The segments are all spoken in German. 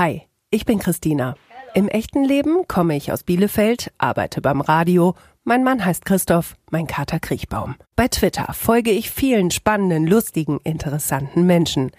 Hi, ich bin Christina. Im echten Leben komme ich aus Bielefeld, arbeite beim Radio. Mein Mann heißt Christoph, mein Kater Kriechbaum. Bei Twitter folge ich vielen spannenden, lustigen, interessanten Menschen.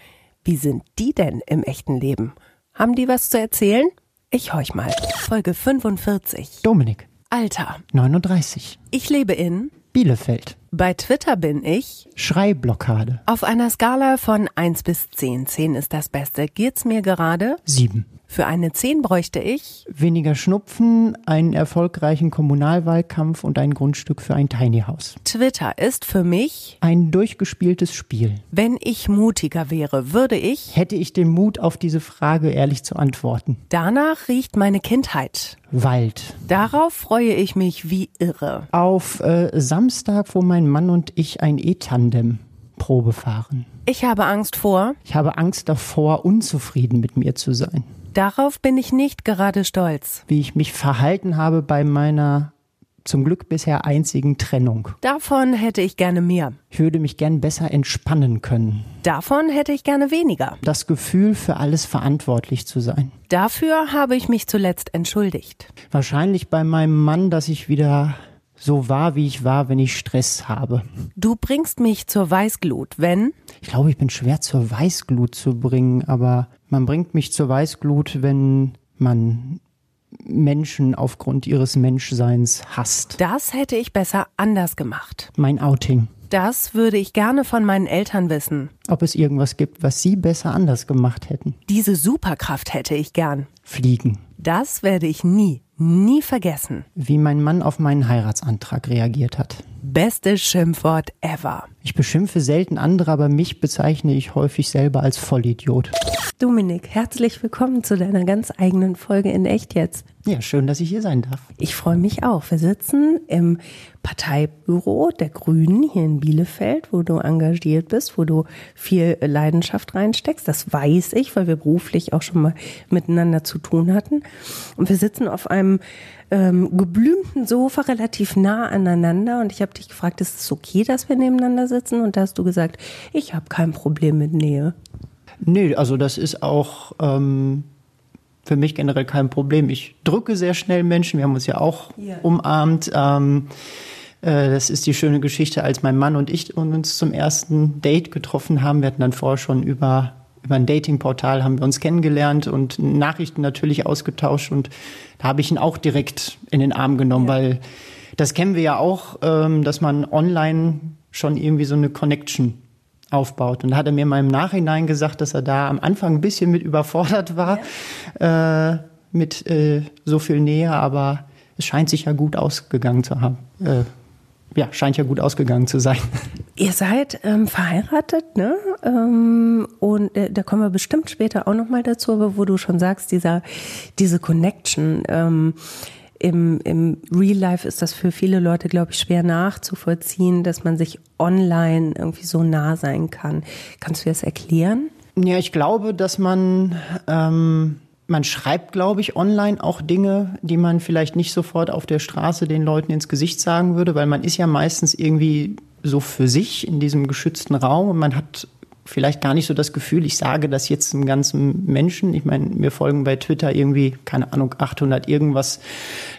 Wie sind die denn im echten Leben? Haben die was zu erzählen? Ich horch mal. Folge 45. Dominik, Alter. 39. Ich lebe in. Bielefeld. Bei Twitter bin ich. Schreibblockade. Auf einer Skala von 1 bis 10. 10 ist das Beste. Geht's mir gerade? 7. Für eine 10 bräuchte ich. Weniger Schnupfen, einen erfolgreichen Kommunalwahlkampf und ein Grundstück für ein Tiny House. Twitter ist für mich. Ein durchgespieltes Spiel. Wenn ich mutiger wäre, würde ich. Hätte ich den Mut, auf diese Frage ehrlich zu antworten. Danach riecht meine Kindheit. Wald. Darauf freue ich mich wie irre. Auf äh, Samstag, wo mein Mann und ich ein E-Tandem Probe fahren. Ich habe Angst vor. Ich habe Angst davor, unzufrieden mit mir zu sein. Darauf bin ich nicht gerade stolz. Wie ich mich verhalten habe bei meiner zum Glück bisher einzigen Trennung. Davon hätte ich gerne mehr. Ich würde mich gern besser entspannen können. Davon hätte ich gerne weniger. Das Gefühl, für alles verantwortlich zu sein. Dafür habe ich mich zuletzt entschuldigt. Wahrscheinlich bei meinem Mann, dass ich wieder so war, wie ich war, wenn ich Stress habe. Du bringst mich zur Weißglut, wenn Ich glaube, ich bin schwer zur Weißglut zu bringen, aber man bringt mich zur Weißglut, wenn man Menschen aufgrund ihres Menschseins hasst. das hätte ich besser anders gemacht. Mein Outing. Das würde ich gerne von meinen Eltern wissen. Ob es irgendwas gibt, was sie besser anders gemacht hätten. Diese Superkraft hätte ich gern. Fliegen. Das werde ich nie, nie vergessen. Wie mein Mann auf meinen Heiratsantrag reagiert hat. Bestes Schimpfwort ever. Ich beschimpfe selten andere, aber mich bezeichne ich häufig selber als Vollidiot. Dominik, herzlich willkommen zu deiner ganz eigenen Folge in Echt jetzt. Ja, schön, dass ich hier sein darf. Ich freue mich auch. Wir sitzen im Parteibüro der Grünen hier in Bielefeld, wo du engagiert bist, wo du viel Leidenschaft reinsteckst. Das weiß ich, weil wir beruflich auch schon mal miteinander zu tun hatten. Und wir sitzen auf einem ähm, geblümten Sofa relativ nah aneinander. Und ich habe dich gefragt, ist es okay, dass wir nebeneinander sitzen? Und da hast du gesagt, ich habe kein Problem mit Nähe. Nee, also das ist auch ähm, für mich generell kein Problem. Ich drücke sehr schnell Menschen. Wir haben uns ja auch Ja. umarmt. Ähm, äh, das ist die schöne Geschichte, als mein Mann und ich uns zum ersten Date getroffen haben. Wir hatten dann vorher schon über über ein Datingportal haben wir uns kennengelernt und Nachrichten natürlich ausgetauscht und da habe ich ihn auch direkt in den Arm genommen, weil das kennen wir ja auch, ähm, dass man online schon irgendwie so eine Connection aufbaut. Und da hat er mir mal im Nachhinein gesagt, dass er da am Anfang ein bisschen mit überfordert war, äh, mit äh, so viel Nähe, aber es scheint sich ja gut ausgegangen zu haben. Äh, ja, scheint ja gut ausgegangen zu sein. Ihr seid ähm, verheiratet, ne? Ähm, und äh, da kommen wir bestimmt später auch noch mal dazu, aber wo du schon sagst, dieser, diese Connection. Ähm, im, Im Real Life ist das für viele Leute, glaube ich, schwer nachzuvollziehen, dass man sich online irgendwie so nah sein kann. Kannst du das erklären? Ja, ich glaube, dass man, ähm, man schreibt, glaube ich, online auch Dinge, die man vielleicht nicht sofort auf der Straße den Leuten ins Gesicht sagen würde, weil man ist ja meistens irgendwie so für sich in diesem geschützten Raum und man hat vielleicht gar nicht so das Gefühl, ich sage das jetzt einem ganzen Menschen. Ich meine, mir folgen bei Twitter irgendwie, keine Ahnung, 800 irgendwas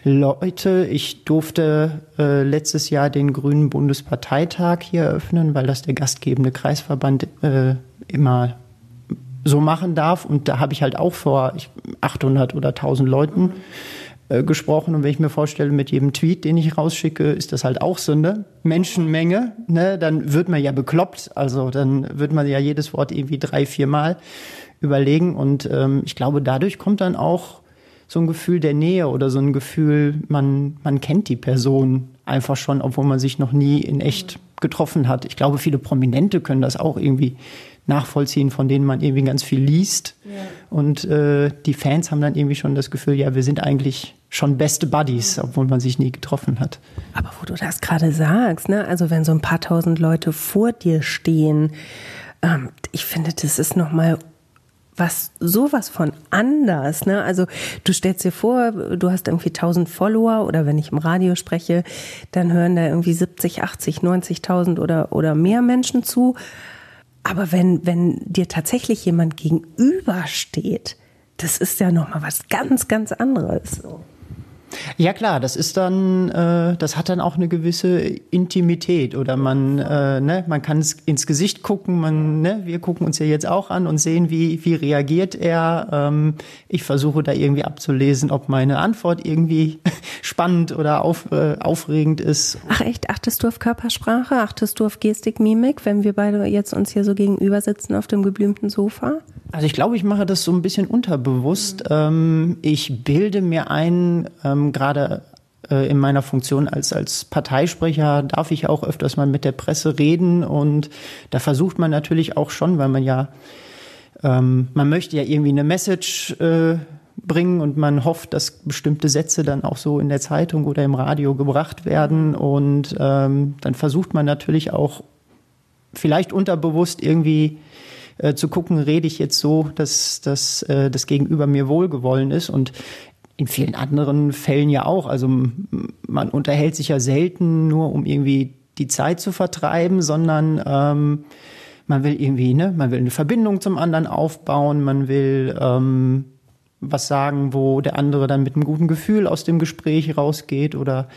Leute. Ich durfte äh, letztes Jahr den Grünen Bundesparteitag hier eröffnen, weil das der gastgebende Kreisverband äh, immer so machen darf. Und da habe ich halt auch vor ich, 800 oder 1000 Leuten äh, gesprochen. Und wenn ich mir vorstelle, mit jedem Tweet, den ich rausschicke, ist das halt auch eine Menschenmenge. Ne? Dann wird man ja bekloppt. Also dann wird man ja jedes Wort irgendwie drei, vier Mal überlegen. Und ähm, ich glaube, dadurch kommt dann auch so ein Gefühl der Nähe oder so ein Gefühl, man, man kennt die Person einfach schon, obwohl man sich noch nie in echt getroffen hat. Ich glaube, viele Prominente können das auch irgendwie nachvollziehen, von denen man irgendwie ganz viel liest. Und äh, die Fans haben dann irgendwie schon das Gefühl, ja, wir sind eigentlich schon beste Buddies, obwohl man sich nie getroffen hat. Aber wo du das gerade sagst, ne? Also wenn so ein paar tausend Leute vor dir stehen, ähm, ich finde, das ist noch mal was sowas von anders, ne? Also du stellst dir vor, du hast irgendwie 1000 Follower oder wenn ich im Radio spreche, dann hören da irgendwie 70, 80, 90.000 oder oder mehr Menschen zu. Aber wenn wenn dir tatsächlich jemand gegenübersteht, das ist ja nochmal was ganz, ganz anderes. So. Ja klar, das ist dann, äh, das hat dann auch eine gewisse Intimität oder man, äh, ne, man kann ins Gesicht gucken, man, ne, wir gucken uns ja jetzt auch an und sehen, wie, wie reagiert er. Ähm, ich versuche da irgendwie abzulesen, ob meine Antwort irgendwie spannend oder auf, äh, aufregend ist. Ach echt, achtest du auf Körpersprache, achtest du auf Gestik, Mimik, wenn wir beide jetzt uns hier so gegenüber sitzen auf dem geblümten Sofa? Also ich glaube, ich mache das so ein bisschen unterbewusst. Mhm. ich bilde mir ein, ähm, gerade äh, in meiner Funktion als, als Parteisprecher darf ich auch öfters mal mit der Presse reden und da versucht man natürlich auch schon, weil man ja, ähm, man möchte ja irgendwie eine Message äh, bringen und man hofft, dass bestimmte Sätze dann auch so in der Zeitung oder im Radio gebracht werden und ähm, dann versucht man natürlich auch vielleicht unterbewusst irgendwie äh, zu gucken, rede ich jetzt so, dass, dass äh, das Gegenüber mir wohlgewollen ist. Und in vielen anderen Fällen ja auch. Also man unterhält sich ja selten nur, um irgendwie die Zeit zu vertreiben, sondern ähm, man will irgendwie, ne, man will eine Verbindung zum anderen aufbauen, man will ähm, was sagen, wo der andere dann mit einem guten Gefühl aus dem Gespräch rausgeht. Oder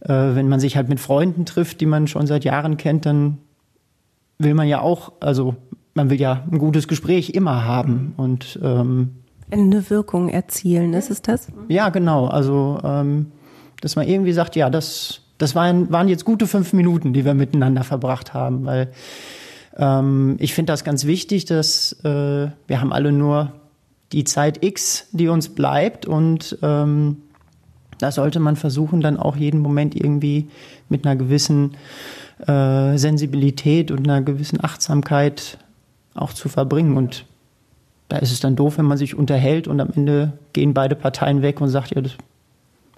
äh, wenn man sich halt mit Freunden trifft, die man schon seit Jahren kennt, dann will man ja auch, also man will ja ein gutes Gespräch immer haben. Und ähm, eine Wirkung erzielen, ist es das? Ja, genau. Also ähm, dass man irgendwie sagt, ja, das, das waren, waren jetzt gute fünf Minuten, die wir miteinander verbracht haben, weil ähm, ich finde das ganz wichtig, dass äh, wir haben alle nur die Zeit X, die uns bleibt und ähm, da sollte man versuchen, dann auch jeden Moment irgendwie mit einer gewissen äh, Sensibilität und einer gewissen Achtsamkeit auch zu verbringen. Und da ist es dann doof, wenn man sich unterhält und am Ende gehen beide Parteien weg und sagt, ja, das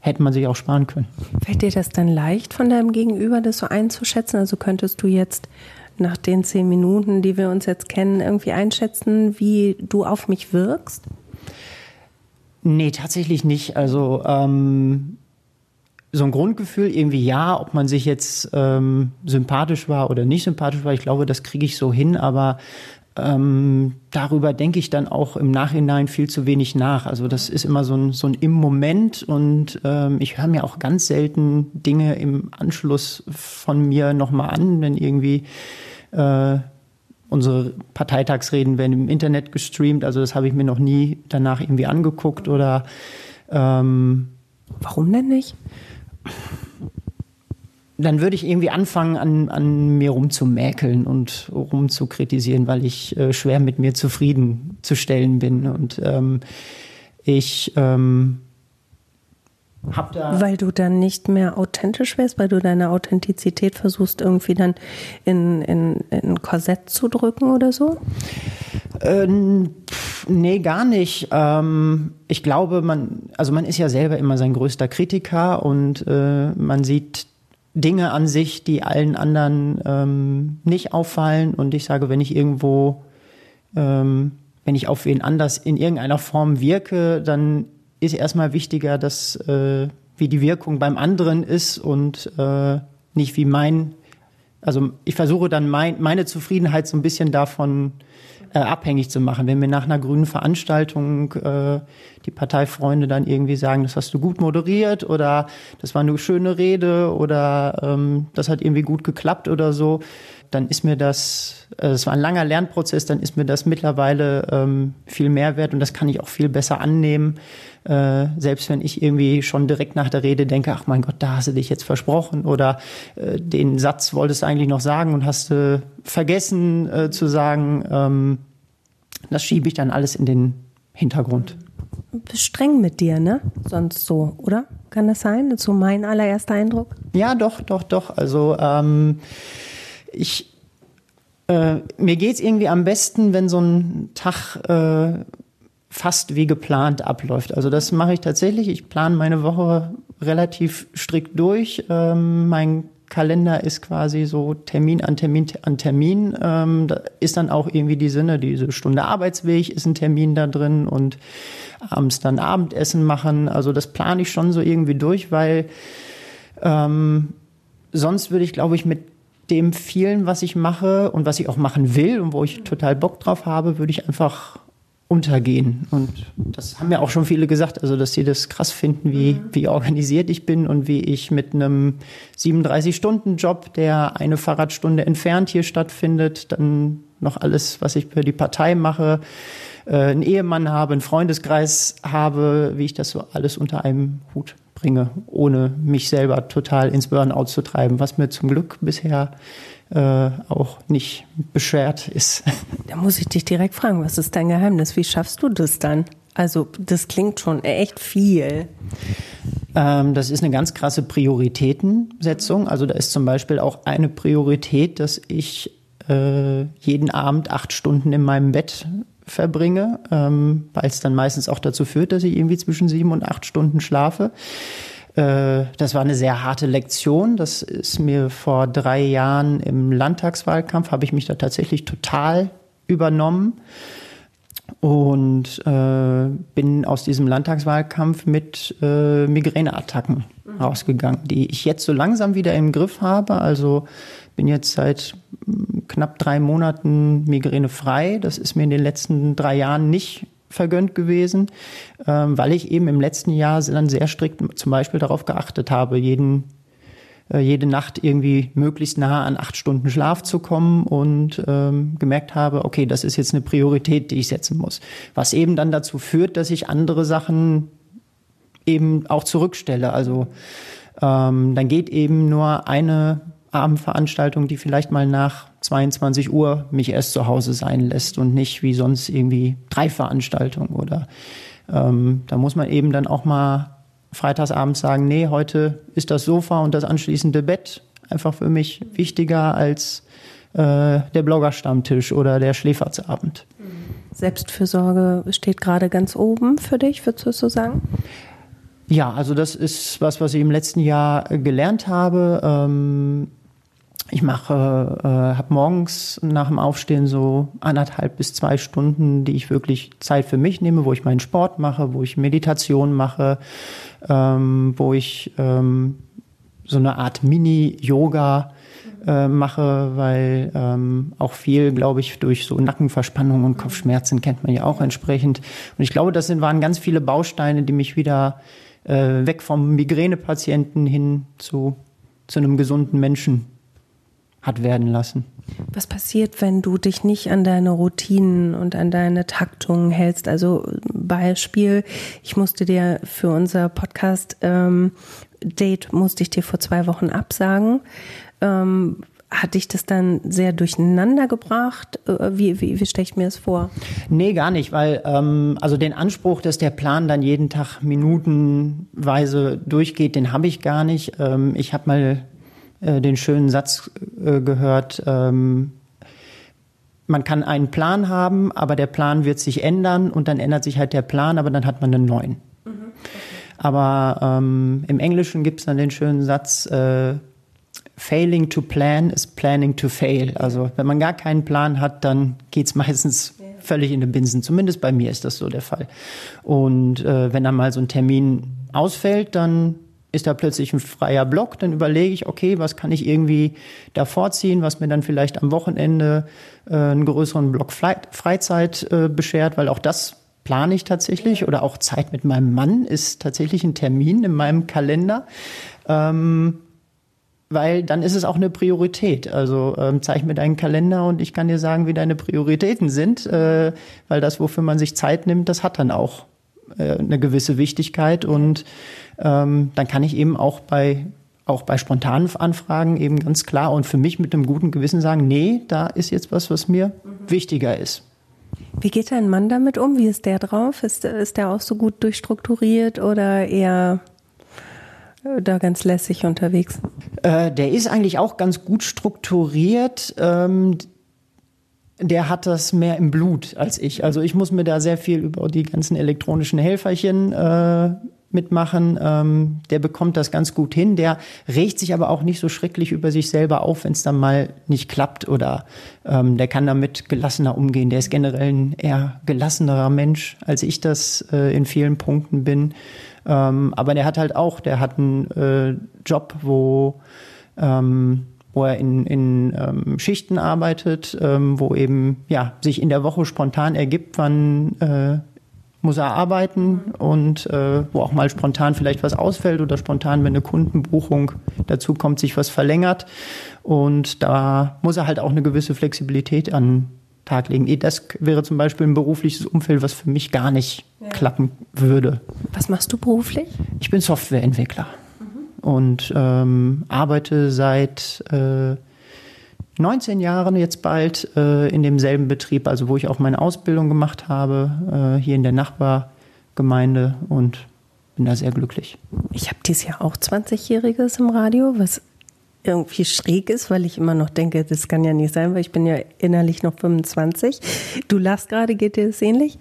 hätte man sich auch sparen können. Fällt dir das dann leicht von deinem Gegenüber, das so einzuschätzen? Also könntest du jetzt nach den zehn Minuten, die wir uns jetzt kennen, irgendwie einschätzen, wie du auf mich wirkst? Nee, tatsächlich nicht. Also ähm, so ein Grundgefühl irgendwie ja, ob man sich jetzt ähm, sympathisch war oder nicht sympathisch war, ich glaube, das kriege ich so hin, aber ähm, darüber denke ich dann auch im Nachhinein viel zu wenig nach. Also das ist immer so ein, so ein im Moment und ähm, ich höre mir auch ganz selten Dinge im Anschluss von mir nochmal an, wenn irgendwie äh, unsere Parteitagsreden werden im Internet gestreamt. Also das habe ich mir noch nie danach irgendwie angeguckt oder ähm, Warum denn nicht? Dann würde ich irgendwie anfangen, an, an mir rumzumäkeln und rumzukritisieren, weil ich äh, schwer mit mir zufriedenzustellen bin. Und ähm, ich ähm, hab da. Weil du dann nicht mehr authentisch wärst, weil du deine Authentizität versuchst, irgendwie dann in, in, in ein Korsett zu drücken oder so? Ähm, nee, gar nicht. Ähm, ich glaube, man, also man ist ja selber immer sein größter Kritiker und äh, man sieht Dinge an sich, die allen anderen ähm, nicht auffallen. Und ich sage, wenn ich irgendwo, ähm, wenn ich auf wen anders in irgendeiner Form wirke, dann ist erstmal wichtiger, dass äh, wie die Wirkung beim anderen ist und äh, nicht wie mein. Also ich versuche dann mein, meine Zufriedenheit so ein bisschen davon äh, abhängig zu machen. Wenn mir nach einer grünen Veranstaltung äh, die Parteifreunde dann irgendwie sagen, das hast du gut moderiert oder das war eine schöne Rede oder ähm, das hat irgendwie gut geklappt oder so, dann ist mir das, äh, es war ein langer Lernprozess, dann ist mir das mittlerweile ähm, viel mehr wert und das kann ich auch viel besser annehmen. Äh, selbst wenn ich irgendwie schon direkt nach der Rede denke, ach mein Gott, da hast du dich jetzt versprochen oder äh, den Satz wolltest du eigentlich noch sagen und hast du vergessen äh, zu sagen, ähm, das schiebe ich dann alles in den Hintergrund. Du bist streng mit dir, ne? Sonst so, oder? Kann das sein? So mein allererster Eindruck. Ja, doch, doch, doch. Also ähm, ich äh, mir geht's irgendwie am besten, wenn so ein Tag äh, fast wie geplant abläuft. Also das mache ich tatsächlich. Ich plane meine Woche relativ strikt durch. Ähm, mein Kalender ist quasi so Termin an Termin an Termin. Ähm, da ist dann auch irgendwie die Sinne, diese Stunde Arbeitsweg ist ein Termin da drin und abends dann Abendessen machen. Also das plane ich schon so irgendwie durch, weil ähm, sonst würde ich, glaube ich, mit dem vielen, was ich mache und was ich auch machen will und wo ich total Bock drauf habe, würde ich einfach untergehen. Und das haben ja auch schon viele gesagt, also dass sie das krass finden, wie, mhm. wie organisiert ich bin und wie ich mit einem 37-Stunden-Job, der eine Fahrradstunde entfernt hier stattfindet, dann noch alles, was ich für die Partei mache, äh, einen Ehemann habe, einen Freundeskreis habe, wie ich das so alles unter einem Hut bringe, ohne mich selber total ins Burnout zu treiben, was mir zum Glück bisher äh, auch nicht beschwert ist. Da muss ich dich direkt fragen, was ist dein Geheimnis? Wie schaffst du das dann? Also das klingt schon echt viel. Ähm, das ist eine ganz krasse Prioritätensetzung. Also da ist zum Beispiel auch eine Priorität, dass ich äh, jeden Abend acht Stunden in meinem Bett verbringe, ähm, weil es dann meistens auch dazu führt, dass ich irgendwie zwischen sieben und acht Stunden schlafe. Äh, das war eine sehr harte Lektion. Das ist mir vor drei Jahren im Landtagswahlkampf, habe ich mich da tatsächlich total übernommen und äh, bin aus diesem Landtagswahlkampf mit äh, Migräneattacken mhm. rausgegangen, die ich jetzt so langsam wieder im Griff habe. Also bin jetzt seit mm, knapp drei Monaten migränefrei. Das ist mir in den letzten drei Jahren nicht vergönnt gewesen, ähm, weil ich eben im letzten Jahr dann sehr strikt zum Beispiel darauf geachtet habe, jeden äh, jede Nacht irgendwie möglichst nah an acht Stunden Schlaf zu kommen und ähm, gemerkt habe, okay, das ist jetzt eine Priorität, die ich setzen muss. Was eben dann dazu führt, dass ich andere Sachen eben auch zurückstelle. Also ähm, dann geht eben nur eine Abendveranstaltung, die vielleicht mal nach 22 Uhr mich erst zu Hause sein lässt und nicht wie sonst irgendwie drei Veranstaltungen oder ähm, da muss man eben dann auch mal freitagsabends sagen, nee, heute ist das Sofa und das anschließende Bett einfach für mich wichtiger als äh, der Bloggerstammtisch oder der Schläferzabend. Selbstfürsorge steht gerade ganz oben für dich, würdest du so sagen? Ja, also das ist was, was ich im letzten Jahr gelernt habe. Ähm, ich mache, äh, habe morgens nach dem Aufstehen so anderthalb bis zwei Stunden, die ich wirklich Zeit für mich nehme, wo ich meinen Sport mache, wo ich Meditation mache, ähm, wo ich ähm, so eine Art Mini-Yoga äh, mache, weil ähm, auch viel, glaube ich, durch so Nackenverspannung und Kopfschmerzen kennt man ja auch entsprechend. Und ich glaube, das sind, waren ganz viele Bausteine, die mich wieder äh, weg vom Migränepatienten hin zu, zu einem gesunden Menschen hat werden lassen. Was passiert, wenn du dich nicht an deine Routinen und an deine Taktungen hältst? Also Beispiel, ich musste dir für unser Podcast ähm, Date musste ich dir vor zwei Wochen absagen. Ähm, hat dich das dann sehr durcheinander gebracht? Äh, wie, wie, wie stelle ich mir das vor? Nee, gar nicht, weil ähm, also den Anspruch, dass der Plan dann jeden Tag minutenweise durchgeht, den habe ich gar nicht. Ähm, ich habe mal äh, den schönen Satz äh, gehört, ähm, man kann einen Plan haben, aber der Plan wird sich ändern und dann ändert sich halt der Plan, aber dann hat man einen neuen. Mhm, okay. Aber ähm, im Englischen gibt es dann den schönen Satz, äh, Failing to plan is planning to fail. Also wenn man gar keinen Plan hat, dann geht es meistens ja. völlig in den Binsen. Zumindest bei mir ist das so der Fall. Und äh, wenn dann mal so ein Termin ausfällt, dann ist da plötzlich ein freier Block, dann überlege ich, okay, was kann ich irgendwie da vorziehen, was mir dann vielleicht am Wochenende äh, einen größeren Block Freizeit äh, beschert, weil auch das plane ich tatsächlich oder auch Zeit mit meinem Mann ist tatsächlich ein Termin in meinem Kalender. Ähm, weil dann ist es auch eine Priorität. Also ähm, zeig mir deinen Kalender und ich kann dir sagen, wie deine Prioritäten sind, äh, weil das, wofür man sich Zeit nimmt, das hat dann auch äh, eine gewisse Wichtigkeit und ähm, dann kann ich eben auch bei auch bei spontanen Anfragen eben ganz klar und für mich mit einem guten Gewissen sagen, nee, da ist jetzt was, was mir mhm. wichtiger ist. Wie geht dein Mann damit um? Wie ist der drauf? Ist, ist der auch so gut durchstrukturiert oder eher da ganz lässig unterwegs? Äh, der ist eigentlich auch ganz gut strukturiert. Ähm, der hat das mehr im Blut als ich. Also ich muss mir da sehr viel über die ganzen elektronischen Helferchen äh, mitmachen. Ähm, der bekommt das ganz gut hin. Der regt sich aber auch nicht so schrecklich über sich selber auf, wenn es dann mal nicht klappt oder ähm, der kann damit gelassener umgehen. Der ist generell ein eher gelassenerer Mensch, als ich das äh, in vielen Punkten bin. Ähm, aber der hat halt auch, der hat einen äh, Job, wo ähm, wo er in, in ähm, Schichten arbeitet, ähm, wo eben ja sich in der Woche spontan ergibt, wann äh, muss er arbeiten und äh, wo auch mal spontan vielleicht was ausfällt oder spontan, wenn eine Kundenbuchung dazu kommt, sich was verlängert. Und da muss er halt auch eine gewisse Flexibilität an Tag legen. Das wäre zum Beispiel ein berufliches Umfeld, was für mich gar nicht ja. klappen würde. Was machst du beruflich? Ich bin Softwareentwickler mhm. und ähm, arbeite seit äh, 19 Jahren jetzt bald äh, in demselben Betrieb, also wo ich auch meine Ausbildung gemacht habe, äh, hier in der Nachbargemeinde und bin da sehr glücklich. Ich habe dieses Jahr auch 20-Jähriges im Radio, was irgendwie schräg ist, weil ich immer noch denke, das kann ja nicht sein, weil ich bin ja innerlich noch 25. Du lachst gerade, geht dir das ähnlich?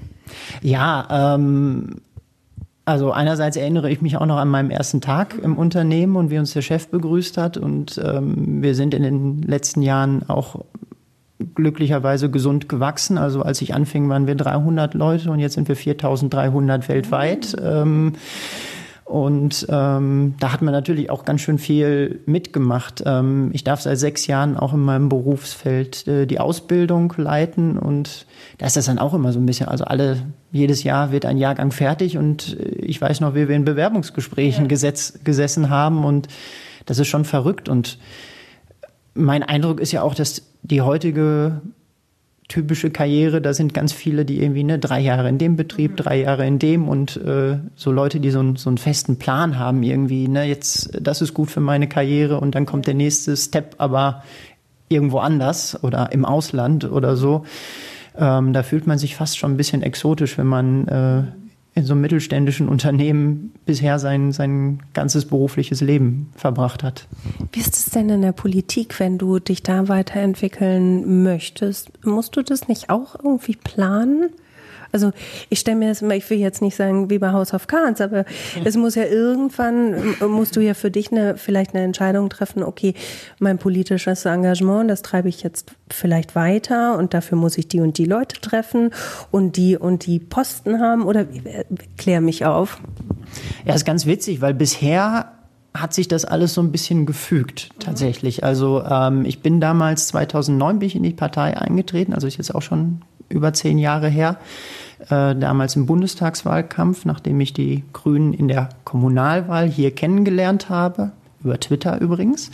Ja, ähm, also einerseits erinnere ich mich auch noch an meinen ersten Tag im Unternehmen und wie uns der Chef begrüßt hat. Und ähm, wir sind in den letzten Jahren auch glücklicherweise gesund gewachsen. Also als ich anfing, waren wir 300 Leute und jetzt sind wir 4.300 weltweit. Ähm, und ähm, da hat man natürlich auch ganz schön viel mitgemacht. Ähm, ich darf seit sechs Jahren auch in meinem Berufsfeld äh, die Ausbildung leiten und da ist das dann auch immer so ein bisschen, also alle, jedes Jahr wird ein Jahrgang fertig und äh, ich weiß noch, wie wir in Bewerbungsgesprächen ja. gesetz, gesessen haben und das ist schon verrückt und mein Eindruck ist ja auch, dass die heutige typische Karriere, da sind ganz viele, die irgendwie ne, drei Jahre in dem Betrieb, mhm. drei Jahre in dem und äh, so Leute, die so, ein, so einen festen Plan haben irgendwie, ne, jetzt, das ist gut für meine Karriere und dann kommt der nächste Step, aber irgendwo anders oder im Ausland oder so. Ähm, da fühlt man sich fast schon ein bisschen exotisch, wenn man äh, in so einem mittelständischen Unternehmen bisher sein, sein ganzes berufliches Leben verbracht hat. Wie ist es denn in der Politik, wenn du dich da weiterentwickeln möchtest? Musst du das nicht auch irgendwie planen? Also ich stelle mir das immer, ich will jetzt nicht sagen wie bei House of Cards, aber es muss ja irgendwann, musst du ja für dich eine, vielleicht eine Entscheidung treffen, okay, mein politisches Engagement, das treibe ich jetzt vielleicht weiter und dafür muss ich die und die Leute treffen und die und die Posten haben oder klär mich auf. Ja, ist ganz witzig, weil bisher hat sich das alles so ein bisschen gefügt tatsächlich. Also ähm, ich bin damals 2009 bin ich in die Partei eingetreten, also ist jetzt auch schon über zehn Jahre her äh, damals im Bundestagswahlkampf, nachdem ich die Grünen in der Kommunalwahl hier kennengelernt habe, über Twitter übrigens.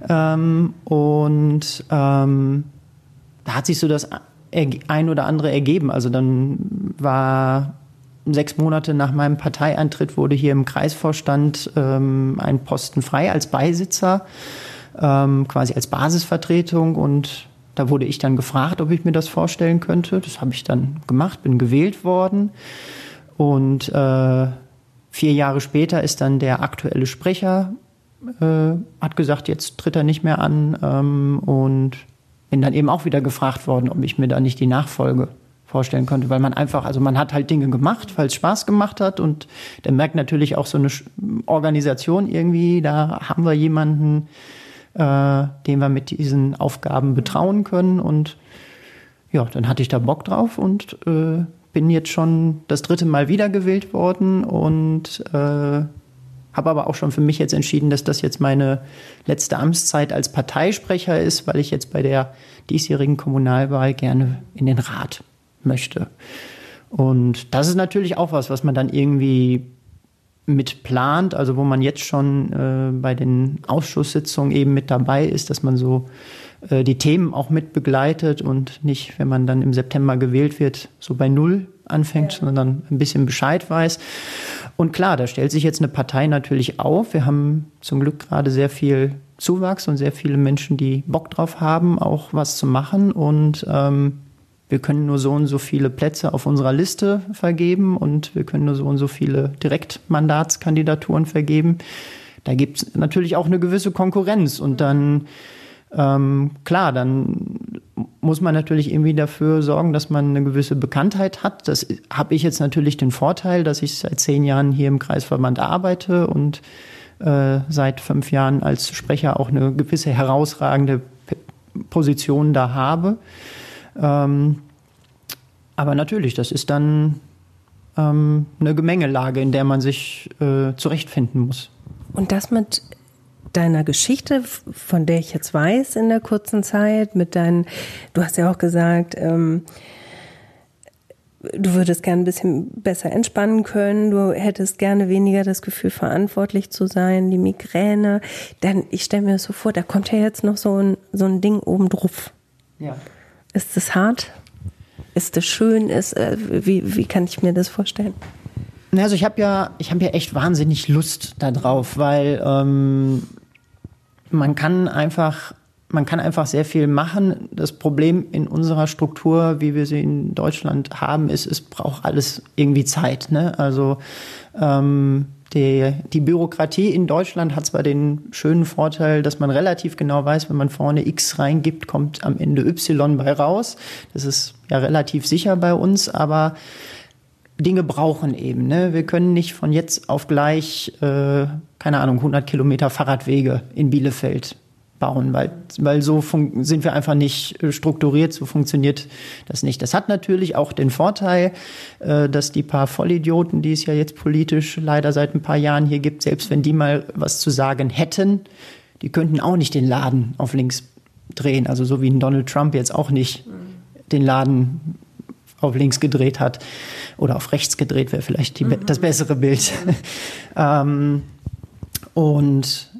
Okay. Ähm, und ähm, da hat sich so das ein oder andere ergeben. Also dann war sechs Monate nach meinem Parteieintritt wurde hier im Kreisvorstand ähm, ein Posten frei als Beisitzer, ähm, quasi als Basisvertretung und da wurde ich dann gefragt, ob ich mir das vorstellen könnte. Das habe ich dann gemacht, bin gewählt worden. Und äh, vier Jahre später ist dann der aktuelle Sprecher, äh, hat gesagt, jetzt tritt er nicht mehr an. Ähm, und bin dann eben auch wieder gefragt worden, ob ich mir da nicht die Nachfolge vorstellen könnte, weil man einfach, also man hat halt Dinge gemacht, weil es Spaß gemacht hat und dann merkt natürlich auch so eine Organisation irgendwie, da haben wir jemanden, äh, den wir mit diesen Aufgaben betrauen können. Und ja, dann hatte ich da Bock drauf und äh, bin jetzt schon das dritte Mal wiedergewählt worden und äh, habe aber auch schon für mich jetzt entschieden, dass das jetzt meine letzte Amtszeit als Parteisprecher ist, weil ich jetzt bei der diesjährigen Kommunalwahl gerne in den Rat möchte. Und das ist natürlich auch was, was man dann irgendwie mit plant, also wo man jetzt schon äh, bei den Ausschusssitzungen eben mit dabei ist, dass man so äh, die Themen auch mit begleitet und nicht, wenn man dann im September gewählt wird, so bei Null anfängt, ja. sondern ein bisschen Bescheid weiß. Und klar, da stellt sich jetzt eine Partei natürlich auf. Wir haben zum Glück gerade sehr viel Zuwachs und sehr viele Menschen, die Bock drauf haben, auch was zu machen. Und ähm, wir können nur so und so viele Plätze auf unserer Liste vergeben und wir können nur so und so viele Direktmandatskandidaturen vergeben. Da gibt es natürlich auch eine gewisse Konkurrenz und dann ähm, klar, dann muss man natürlich irgendwie dafür sorgen, dass man eine gewisse Bekanntheit hat. Das habe ich jetzt natürlich den Vorteil, dass ich seit zehn Jahren hier im Kreisverband arbeite und äh, seit fünf Jahren als Sprecher auch eine gewisse herausragende Position da habe. Ähm, aber natürlich, das ist dann ähm, eine Gemengelage, in der man sich äh, zurechtfinden muss. Und das mit deiner Geschichte, von der ich jetzt weiß in der kurzen Zeit, mit deinen, du hast ja auch gesagt, ähm, du würdest gerne ein bisschen besser entspannen können, du hättest gerne weniger das Gefühl, verantwortlich zu sein, die Migräne. Dann, ich stelle mir das so vor, da kommt ja jetzt noch so ein, so ein Ding oben drauf. Ja. Ist das hart? Ist das schön? Ist, äh, wie, wie kann ich mir das vorstellen? Also ich habe ja, ich ja echt wahnsinnig Lust darauf, weil ähm, man kann einfach man kann einfach sehr viel machen. Das Problem in unserer Struktur, wie wir sie in Deutschland haben, ist, es braucht alles irgendwie Zeit. Ne? Also ähm, die, die Bürokratie in Deutschland hat zwar den schönen Vorteil, dass man relativ genau weiß, wenn man vorne X reingibt, kommt am Ende Y bei raus. Das ist ja relativ sicher bei uns, aber Dinge brauchen eben. Ne? Wir können nicht von jetzt auf gleich, äh, keine Ahnung, 100 Kilometer Fahrradwege in Bielefeld bauen, weil, weil so sind wir einfach nicht äh, strukturiert, so funktioniert das nicht. Das hat natürlich auch den Vorteil, äh, dass die paar Vollidioten, die es ja jetzt politisch leider seit ein paar Jahren hier gibt, selbst wenn die mal was zu sagen hätten, die könnten auch nicht den Laden auf links drehen. Also so wie ein Donald Trump jetzt auch nicht den Laden auf links gedreht hat oder auf rechts gedreht wäre vielleicht die, mhm. das bessere Bild. ähm, und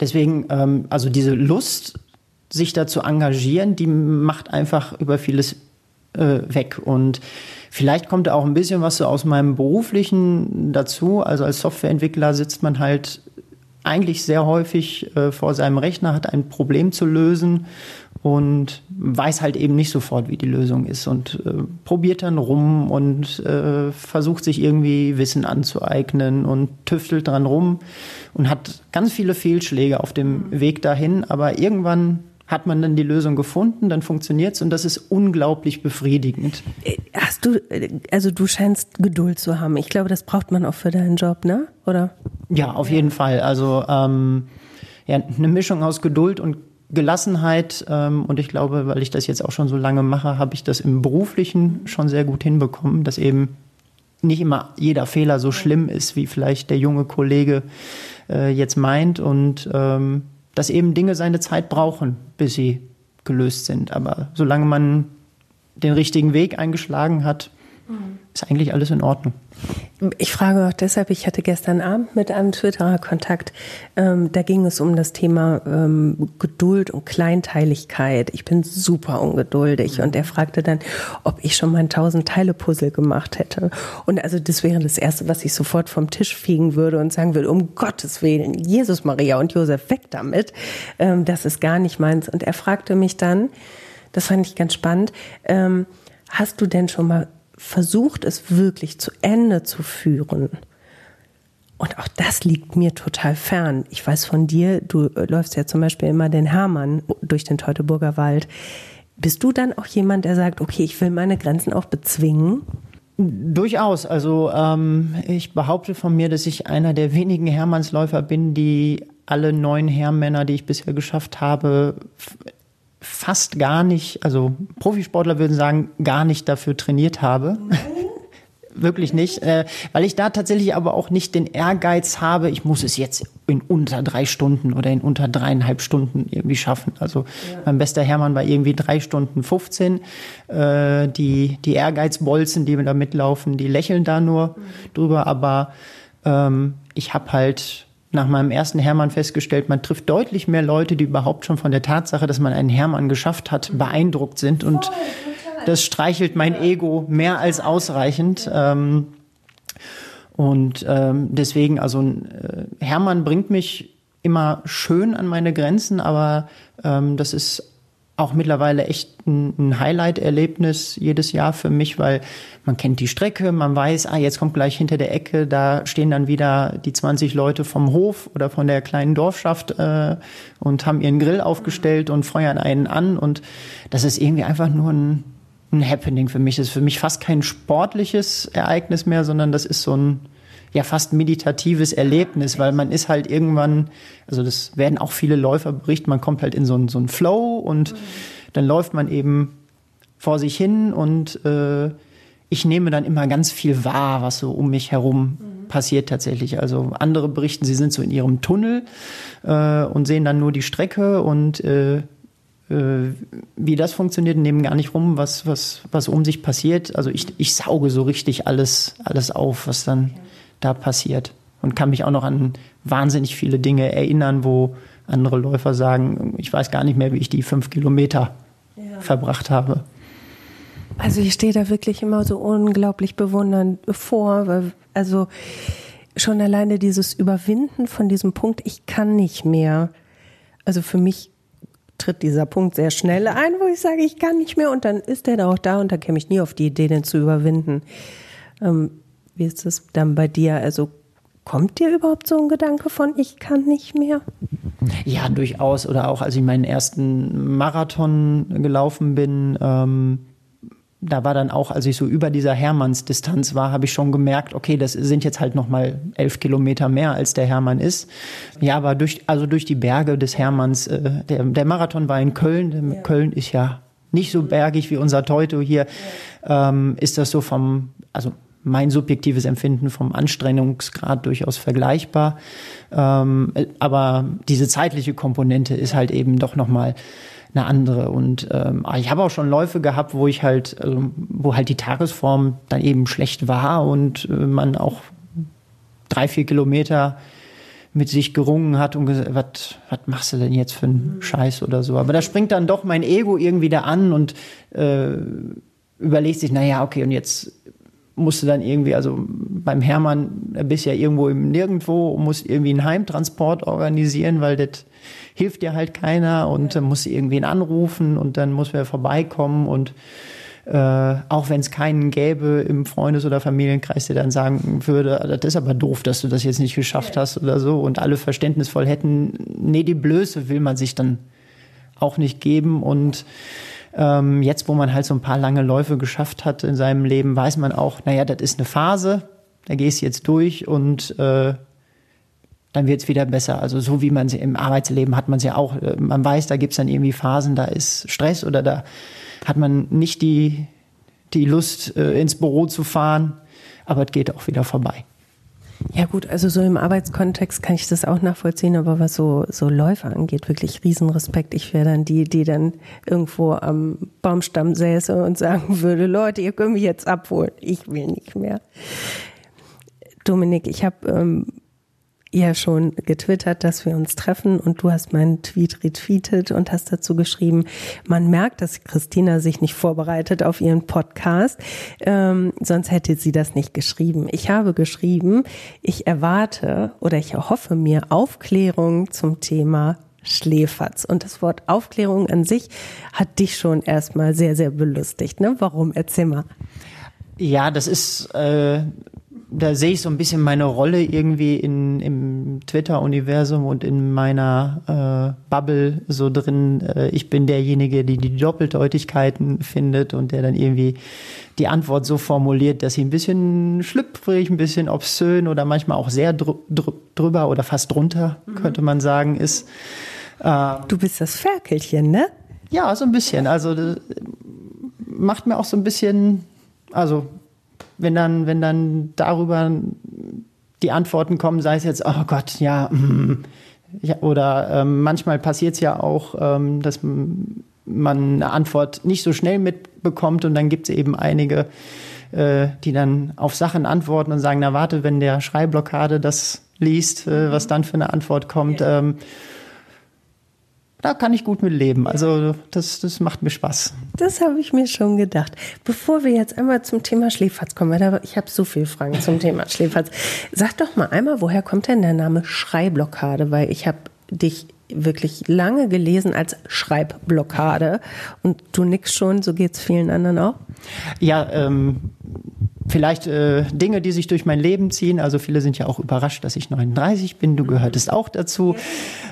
Deswegen, ähm, also diese Lust, sich da zu engagieren, die macht einfach über vieles äh, weg. Und vielleicht kommt da auch ein bisschen was so aus meinem beruflichen dazu. Also als Softwareentwickler sitzt man halt eigentlich sehr häufig äh, vor seinem Rechner, hat ein Problem zu lösen und weiß halt eben nicht sofort, wie die Lösung ist und äh, probiert dann rum und äh, versucht sich irgendwie Wissen anzueignen und tüftelt dran rum und hat ganz viele Fehlschläge auf dem Weg dahin, aber irgendwann hat man dann die Lösung gefunden, dann funktioniert's und das ist unglaublich befriedigend. Äh, hast du, äh, also du scheinst Geduld zu haben. Ich glaube, das braucht man auch für deinen Job, ne? Oder? Ja, auf jeden Fall. Also ähm, ja, eine Mischung aus Geduld und Gelassenheit ähm, und ich glaube, weil ich das jetzt auch schon so lange mache, habe ich das im beruflichen schon sehr gut hinbekommen, dass eben nicht immer jeder Fehler so schlimm ist, wie vielleicht der junge Kollege äh, jetzt meint und ähm, dass eben Dinge seine Zeit brauchen, bis sie gelöst sind. Aber solange man den richtigen Weg eingeschlagen hat, mhm. ist eigentlich alles in Ordnung. Ich frage auch deshalb, ich hatte gestern Abend mit einem Twitterer Kontakt, ähm, da ging es um das Thema ähm, Geduld und Kleinteiligkeit. Ich bin super ungeduldig mhm. und er fragte dann, ob ich schon mal ein Tausend-Teile-Puzzle gemacht hätte. Und also das wäre das Erste, was ich sofort vom Tisch fegen würde und sagen würde, um Gottes Willen, Jesus, Maria und Josef, weg damit. Ähm, das ist gar nicht meins. Und er fragte mich dann, das fand ich ganz spannend, ähm, hast du denn schon mal versucht, es wirklich zu Ende zu führen. Und auch das liegt mir total fern. Ich weiß von dir, du läufst ja zum Beispiel immer den Hermann durch den Teutoburger Wald. Bist du dann auch jemand, der sagt, okay, ich will meine Grenzen auch bezwingen? Durchaus. Also ähm, ich behaupte von mir, dass ich einer der wenigen Hermannsläufer bin, die alle neun Herrmänner, die ich bisher geschafft habe, fast gar nicht, also Profisportler würden sagen, gar nicht dafür trainiert habe. Wirklich nicht, äh, weil ich da tatsächlich aber auch nicht den Ehrgeiz habe, ich muss es jetzt in unter drei Stunden oder in unter dreieinhalb Stunden irgendwie schaffen. Also ja. mein bester Hermann war irgendwie drei Stunden 15. Äh, die, die Ehrgeizbolzen, die da mitlaufen, die lächeln da nur mhm. drüber, aber ähm, ich habe halt nach meinem ersten Hermann festgestellt, man trifft deutlich mehr Leute, die überhaupt schon von der Tatsache, dass man einen Hermann geschafft hat, beeindruckt sind. Und das streichelt mein Ego mehr als ausreichend. Ähm, und ähm, deswegen, also äh, Hermann bringt mich immer schön an meine Grenzen, aber ähm, das ist auch mittlerweile echt ein, ein Highlight-Erlebnis jedes Jahr für mich, weil man kennt die Strecke, man weiß, ah, jetzt kommt gleich hinter der Ecke, da stehen dann wieder die 20 Leute vom Hof oder von der kleinen Dorfschaft äh, und haben ihren Grill aufgestellt und feuern einen an und das ist irgendwie einfach nur ein, ein Happening für mich. Das ist für mich fast kein sportliches Ereignis mehr, sondern das ist so ein ja fast meditatives Erlebnis, weil man ist halt irgendwann, also das werden auch viele Läufer berichten, man kommt halt in so einen, so einen Flow und mhm. dann läuft man eben vor sich hin und äh, ich nehme dann immer ganz viel wahr, was so um mich herum mhm passiert tatsächlich. Also andere berichten, sie sind so in ihrem Tunnel äh, und sehen dann nur die Strecke und äh, äh, wie das funktioniert, nehmen gar nicht rum, was, was, was um sich passiert. Also ich, ich sauge so richtig alles, alles auf, was dann da passiert. Und kann mich auch noch an wahnsinnig viele Dinge erinnern, wo andere Läufer sagen, ich weiß gar nicht mehr, wie ich die fünf Kilometer ja. verbracht habe. Also ich stehe da wirklich immer so unglaublich bewundernd vor, weil, also schon alleine dieses Überwinden von diesem Punkt, ich kann nicht mehr. Also für mich tritt dieser Punkt sehr schnell ein, wo ich sage, ich kann nicht mehr und dann ist der da auch da und da käme ich nie auf die Idee, den zu überwinden. Ähm, wie ist es dann bei dir? Also kommt dir überhaupt so ein Gedanke von, ich kann nicht mehr? Ja, durchaus. Oder auch als ich meinen ersten Marathon gelaufen bin, ähm, da war dann auch, als ich so über dieser Hermannsdistanz war, habe ich schon gemerkt, okay, das sind jetzt halt noch mal elf Kilometer mehr, als der Hermann ist. Ja, aber durch, also durch die Berge des Hermanns, äh, der, der Marathon war in Köln. Ja. Köln ist ja nicht so bergig wie unser Teuto hier. Ja. Ähm, ist das so vom, also mein subjektives Empfinden vom Anstrengungsgrad durchaus vergleichbar. Ähm, aber diese zeitliche Komponente ist halt eben doch noch mal eine andere. Und ähm, ich habe auch schon Läufe gehabt, wo ich halt, also, wo halt die Tagesform dann eben schlecht war und äh, man auch drei, vier Kilometer mit sich gerungen hat und gesagt, was, was machst du denn jetzt für einen Scheiß oder so. Aber da springt dann doch mein Ego irgendwie da an und äh, überlegt sich, naja, okay, und jetzt musst du dann irgendwie, also beim Hermann bist ja irgendwo im Nirgendwo musst irgendwie einen Heimtransport organisieren, weil das hilft dir halt keiner und dann musst du irgendwen anrufen und dann muss wer vorbeikommen und äh, auch wenn es keinen gäbe im Freundes- oder Familienkreis, der dann sagen würde, ah, das ist aber doof, dass du das jetzt nicht geschafft hast oder so. Und alle verständnisvoll hätten, nee, die Blöße will man sich dann auch nicht geben und ähm, jetzt, wo man halt so ein paar lange Läufe geschafft hat in seinem Leben, weiß man auch, naja, das ist eine Phase, da gehst du jetzt durch und äh, dann wird es wieder besser. Also so wie man sie im Arbeitsleben hat man es ja auch. Äh, man weiß, da gibt es dann irgendwie Phasen, da ist Stress oder da hat man nicht die, die Lust, äh, ins Büro zu fahren, aber es geht auch wieder vorbei. Ja gut, also so im Arbeitskontext kann ich das auch nachvollziehen, aber was so, so Läufer angeht, wirklich Riesenrespekt. Ich wäre dann die, die dann irgendwo am Baumstamm säße und sagen würde, Leute, ihr könnt mich jetzt abholen. Ich will nicht mehr. Dominik, ich habe ähm, ja schon getwittert, dass wir uns treffen und du hast meinen Tweet retweetet und hast dazu geschrieben, man merkt, dass Christina sich nicht vorbereitet auf ihren Podcast, ähm, sonst hätte sie das nicht geschrieben. Ich habe geschrieben, ich erwarte oder ich erhoffe mir Aufklärung zum Thema Schläferz. Und das Wort Aufklärung an sich hat dich schon erstmal sehr, sehr belustigt. Ne? Warum? Erzähl mal. Ja, das ist äh, da sehe ich so ein bisschen meine Rolle irgendwie in, im Twitter-Universum und in meiner äh, Bubble so drin. Äh, ich bin derjenige, der die Doppeldeutigkeiten findet und der dann irgendwie die Antwort so formuliert, dass sie ein bisschen schlüpfrig, ein bisschen obszön oder manchmal auch sehr dr dr drüber oder fast drunter, mhm. könnte man sagen, ist. Äh, du bist das Ferkelchen, ne? Ja, so ein bisschen. Also macht mir auch so ein bisschen, also wenn dann, wenn dann darüber die Antworten kommen, sei es jetzt, oh Gott, ja, mm, ja oder ähm, manchmal passiert es ja auch, ähm, dass man eine Antwort nicht so schnell mitbekommt und dann gibt es eben einige, äh, die dann auf Sachen antworten und sagen, na warte, wenn der Schreibblockade das liest, äh, was dann für eine Antwort kommt. Ähm, da kann ich gut mit leben. Also das, das macht mir Spaß. Das habe ich mir schon gedacht. Bevor wir jetzt einmal zum Thema Schläferz kommen, weil ich habe so viele Fragen zum Thema Schläferz. Sag doch mal einmal, woher kommt denn der Name Schreibblockade? Weil ich habe dich wirklich lange gelesen als Schreibblockade und du nix schon, so geht es vielen anderen auch? Ja, ähm, vielleicht äh, Dinge, die sich durch mein Leben ziehen. Also viele sind ja auch überrascht, dass ich 39 bin. Du gehörtest auch dazu.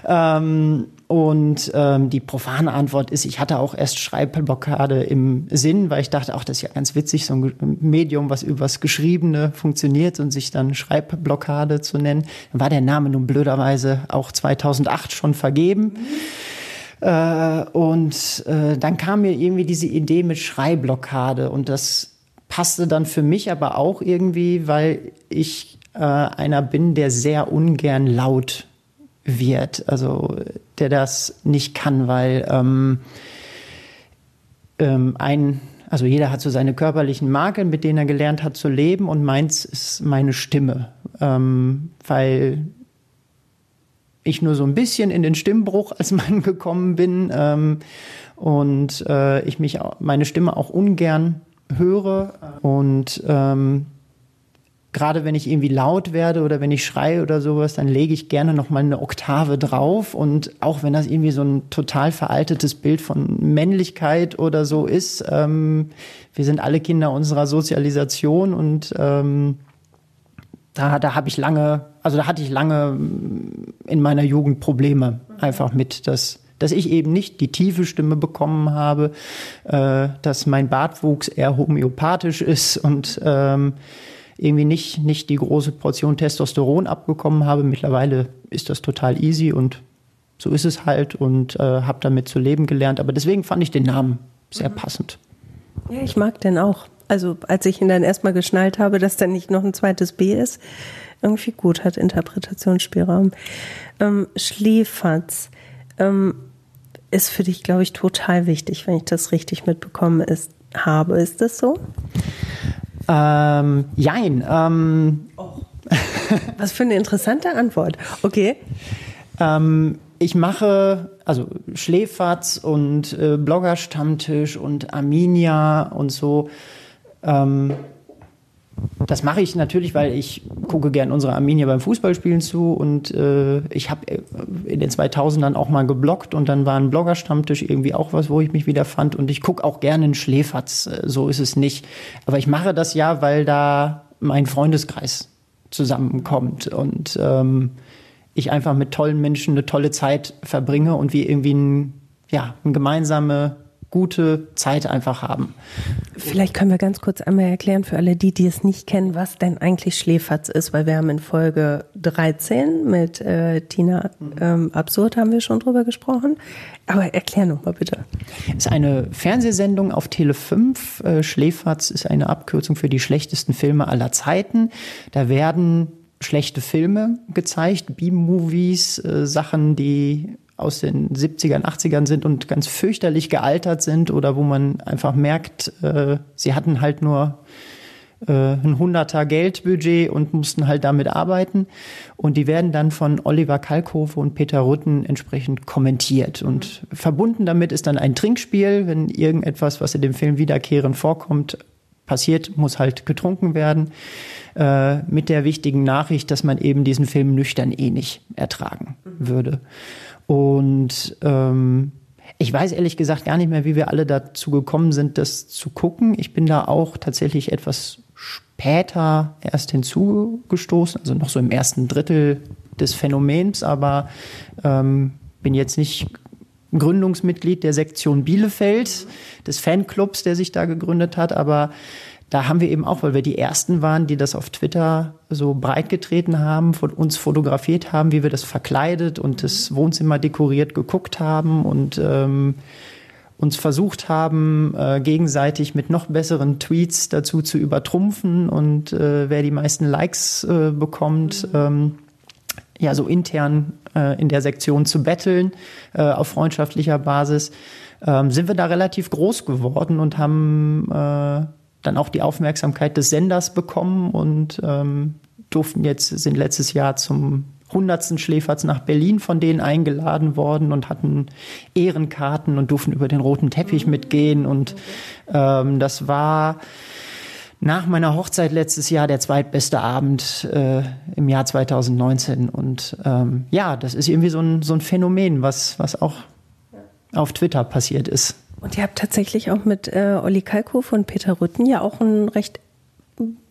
Ähm, und ähm, die profane Antwort ist, ich hatte auch erst Schreibblockade im Sinn, weil ich dachte, auch das ist ja ganz witzig, so ein Medium, was übers Geschriebene funktioniert und sich dann Schreibblockade zu nennen. Dann war der Name nun blöderweise auch 2008 schon vergeben. Äh, und äh, dann kam mir irgendwie diese Idee mit Schreibblockade und das passte dann für mich aber auch irgendwie, weil ich äh, einer bin, der sehr ungern laut wird, also der das nicht kann, weil ähm, ähm, ein, also jeder hat so seine körperlichen Marken, mit denen er gelernt hat zu leben und meins ist meine Stimme, ähm, weil ich nur so ein bisschen in den Stimmbruch als Mann gekommen bin ähm, und äh, ich mich meine Stimme auch ungern höre und ähm, gerade wenn ich irgendwie laut werde oder wenn ich schreie oder sowas, dann lege ich gerne noch mal eine Oktave drauf. Und auch wenn das irgendwie so ein total veraltetes Bild von Männlichkeit oder so ist, ähm, wir sind alle Kinder unserer Sozialisation und ähm, da, da habe ich lange, also da hatte ich lange in meiner Jugend Probleme einfach mit, dass dass ich eben nicht die tiefe Stimme bekommen habe, äh, dass mein Bartwuchs eher homöopathisch ist und ähm, irgendwie nicht, nicht die große Portion Testosteron abbekommen habe. Mittlerweile ist das total easy und so ist es halt und äh, habe damit zu leben gelernt. Aber deswegen fand ich den Namen sehr mhm. passend. Ja, ich mag den auch. Also als ich ihn dann erstmal geschnallt habe, dass da nicht noch ein zweites B ist, irgendwie gut, hat Interpretationsspielraum. Ähm, Schläferz ähm, ist für dich, glaube ich, total wichtig, wenn ich das richtig mitbekomme, ist, habe. Ist das so? Ähm, jein. Ähm, oh. Was für eine interessante Antwort. Okay. Ähm, ich mache also Schläferz und äh, Bloggerstammtisch und Arminia und so. Ähm, das mache ich natürlich, weil ich gucke gern unsere Arminia beim Fußballspielen zu und äh, ich habe äh, in den 2000ern auch mal gebloggt und dann war ein Bloggerstammtisch irgendwie auch was, wo ich mich wieder fand und ich gucke auch gerne einen Schläferz, äh, so ist es nicht. Aber ich mache das ja, weil da mein Freundeskreis zusammenkommt und ähm, ich einfach mit tollen Menschen eine tolle Zeit verbringe und wir irgendwie ein, ja, eine gemeinsame gute Zeit einfach haben. Vielleicht können wir ganz kurz einmal erklären für alle die, die es nicht kennen, was denn eigentlich Schläferz ist, weil wir haben in Folge 13 mit äh, Tina ähm, Absurd haben wir schon drüber gesprochen. Aber erklär noch mal bitte. Es ist eine Fernsehsendung auf Tele 5. Äh, Schläferz ist eine Abkürzung für die schlechtesten Filme aller Zeiten. Da werden schlechte Filme gezeigt, B-Movies, äh, Sachen, die aus den 70ern, 80ern sind und ganz fürchterlich gealtert sind oder wo man einfach merkt, äh, sie hatten halt nur äh, ein hunderter Geldbudget und mussten halt damit arbeiten. Und die werden dann von Oliver Kalkofe und Peter Rutten entsprechend kommentiert. Und verbunden damit ist dann ein Trinkspiel, wenn irgendetwas, was in dem Film wiederkehrend vorkommt, passiert, muss halt getrunken werden. Äh, mit der wichtigen Nachricht, dass man eben diesen Film nüchtern eh nicht ertragen würde. Und ähm, ich weiß ehrlich gesagt gar nicht mehr, wie wir alle dazu gekommen sind, das zu gucken. Ich bin da auch tatsächlich etwas später erst hinzugestoßen, also noch so im ersten Drittel des Phänomens, aber ähm, bin jetzt nicht Gründungsmitglied der Sektion Bielefeld, des Fanclubs, der sich da gegründet hat, aber da haben wir eben auch, weil wir die ersten waren, die das auf Twitter so breitgetreten haben, von uns fotografiert haben, wie wir das verkleidet und das Wohnzimmer dekoriert geguckt haben und ähm, uns versucht haben, äh, gegenseitig mit noch besseren Tweets dazu zu übertrumpfen und äh, wer die meisten Likes äh, bekommt, ähm, ja, so intern äh, in der Sektion zu betteln äh, auf freundschaftlicher Basis, ähm, sind wir da relativ groß geworden und haben äh, dann auch die Aufmerksamkeit des Senders bekommen und ähm, durften jetzt, sind letztes Jahr zum hundertsten Schläferz nach Berlin von denen eingeladen worden und hatten Ehrenkarten und durften über den roten Teppich mitgehen. Und ähm, das war nach meiner Hochzeit letztes Jahr der zweitbeste Abend äh, im Jahr 2019. Und ähm, ja, das ist irgendwie so ein, so ein Phänomen, was, was auch auf Twitter passiert ist. Und ihr habt tatsächlich auch mit äh, Olli Kalkow und Peter Rütten ja auch ein recht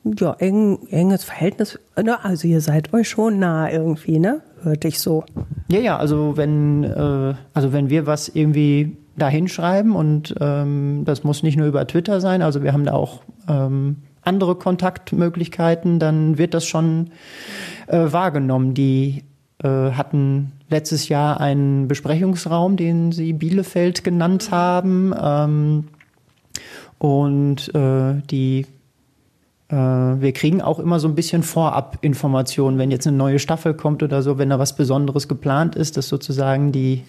ja, eng, enges Verhältnis. Also ihr seid euch schon nah irgendwie, ne? Hörte ich so. Ja, ja, also wenn, äh, also wenn wir was irgendwie da hinschreiben und ähm, das muss nicht nur über Twitter sein, also wir haben da auch ähm, andere Kontaktmöglichkeiten, dann wird das schon äh, wahrgenommen. Die hatten letztes Jahr einen Besprechungsraum, den sie Bielefeld genannt haben. Ähm, und äh, die äh, wir kriegen auch immer so ein bisschen Vorab-Informationen, wenn jetzt eine neue Staffel kommt oder so, wenn da was Besonderes geplant ist, dass sozusagen die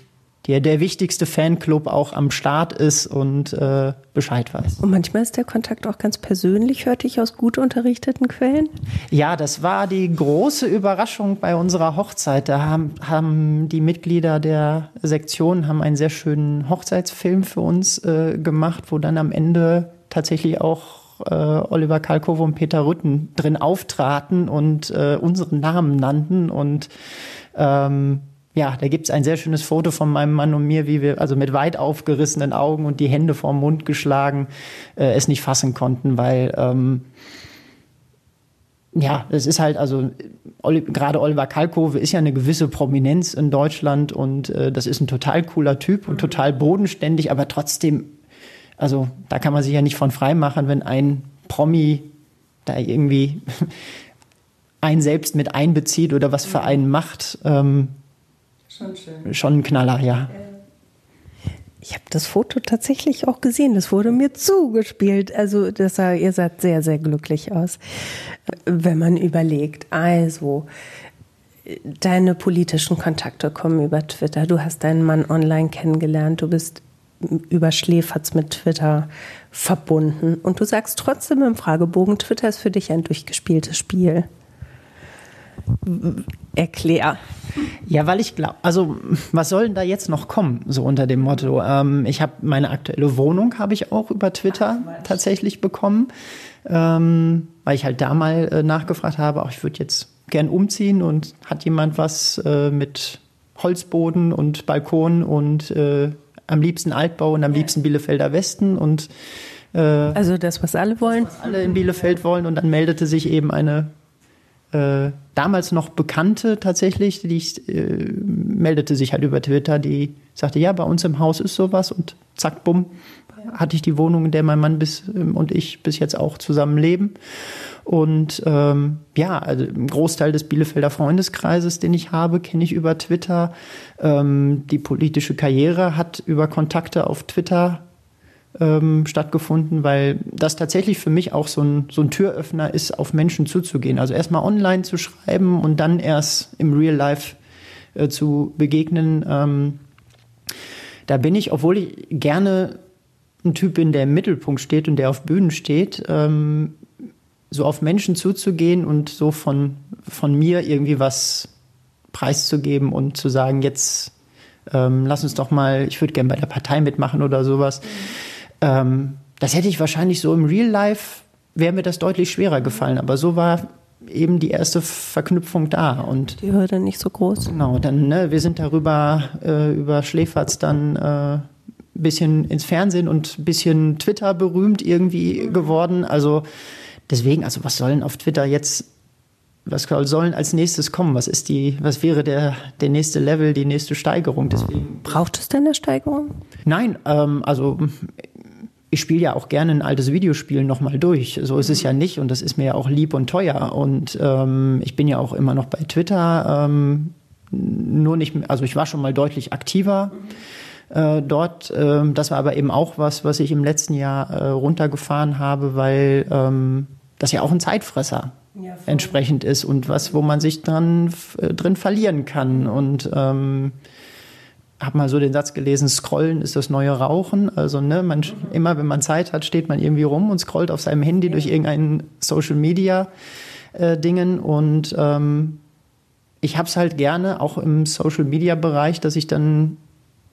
der der wichtigste Fanclub auch am Start ist und äh, Bescheid weiß. Und manchmal ist der Kontakt auch ganz persönlich, hörte ich aus gut unterrichteten Quellen. Ja, das war die große Überraschung bei unserer Hochzeit. Da haben, haben die Mitglieder der Sektion haben einen sehr schönen Hochzeitsfilm für uns äh, gemacht, wo dann am Ende tatsächlich auch äh, Oliver Kalkow und Peter Rütten drin auftraten und äh, unseren Namen nannten und ähm, ja, da gibt's ein sehr schönes Foto von meinem Mann und mir, wie wir also mit weit aufgerissenen Augen und die Hände vorm Mund geschlagen äh, es nicht fassen konnten, weil ähm, ja, es ist halt, also gerade Oliver Kalkofe ist ja eine gewisse Prominenz in Deutschland und äh, das ist ein total cooler Typ und total bodenständig, aber trotzdem, also da kann man sich ja nicht von frei machen, wenn ein Promi da irgendwie einen selbst mit einbezieht oder was für einen macht. Ähm, Schon schön. Schon ein Knaller, ja. Ich habe das Foto tatsächlich auch gesehen. Das wurde mir zugespielt. Also das sah, ihr seid sehr, sehr glücklich aus. Wenn man überlegt, also deine politischen Kontakte kommen über Twitter. Du hast deinen Mann online kennengelernt. Du bist über Schläferz mit Twitter verbunden. Und du sagst trotzdem im Fragebogen, Twitter ist für dich ein durchgespieltes Spiel. Erklär. Ja, weil ich glaube, also was soll denn da jetzt noch kommen, so unter dem Motto? Ähm, ich habe meine aktuelle Wohnung habe ich auch über Twitter Ach, tatsächlich bekommen, ähm, weil ich halt da mal äh, nachgefragt habe, auch ich würde jetzt gern umziehen und hat jemand was äh, mit Holzboden und Balkon und äh, am liebsten Altbau und am liebsten Bielefelder Westen und äh, also das, was alle wollen, was alle in Bielefeld wollen und dann meldete sich eben eine äh, damals noch Bekannte tatsächlich, die ich, äh, meldete sich halt über Twitter, die sagte, ja, bei uns im Haus ist sowas und zack, bumm, hatte ich die Wohnung, in der mein Mann bis ähm, und ich bis jetzt auch zusammen leben. Und ähm, ja, also ein Großteil des Bielefelder Freundeskreises, den ich habe, kenne ich über Twitter. Ähm, die politische Karriere hat über Kontakte auf Twitter ähm, stattgefunden, weil das tatsächlich für mich auch so ein, so ein Türöffner ist, auf Menschen zuzugehen. Also erstmal online zu schreiben und dann erst im Real Life äh, zu begegnen. Ähm, da bin ich, obwohl ich gerne ein Typ bin, der im Mittelpunkt steht und der auf Bühnen steht, ähm, so auf Menschen zuzugehen und so von, von mir irgendwie was preiszugeben und zu sagen, jetzt ähm, lass uns doch mal, ich würde gerne bei der Partei mitmachen oder sowas. Mhm ähm, das hätte ich wahrscheinlich so im Real Life, wäre mir das deutlich schwerer gefallen. Aber so war eben die erste Verknüpfung da. Und die Hürde nicht so groß. Genau, dann, ne, wir sind darüber, äh, über Schläferz dann äh, bisschen ins Fernsehen und ein bisschen Twitter berühmt irgendwie geworden. Also deswegen, also was sollen auf Twitter jetzt, was sollen als nächstes kommen? Was ist die, was wäre der, der nächste Level, die nächste Steigerung? Deswegen. Braucht es denn eine Steigerung? Nein, ähm, also ich spiele ja auch gerne ein altes Videospiel nochmal durch. So ist es ja nicht und das ist mir ja auch lieb und teuer. Und ähm, ich bin ja auch immer noch bei Twitter, ähm, nur nicht, also ich war schon mal deutlich aktiver. Äh, dort. Ähm, das war aber eben auch was, was ich im letzten Jahr äh, runtergefahren habe, weil ähm, das ja auch ein Zeitfresser ja, entsprechend ist und was, wo man sich dran äh, drin verlieren kann. Und ähm, habe mal so den Satz gelesen, Scrollen ist das neue Rauchen. Also ne, man, immer wenn man Zeit hat, steht man irgendwie rum und scrollt auf seinem Handy durch irgendeinen Social Media äh, Dingen. Und ähm, ich habe es halt gerne, auch im Social Media Bereich, dass ich dann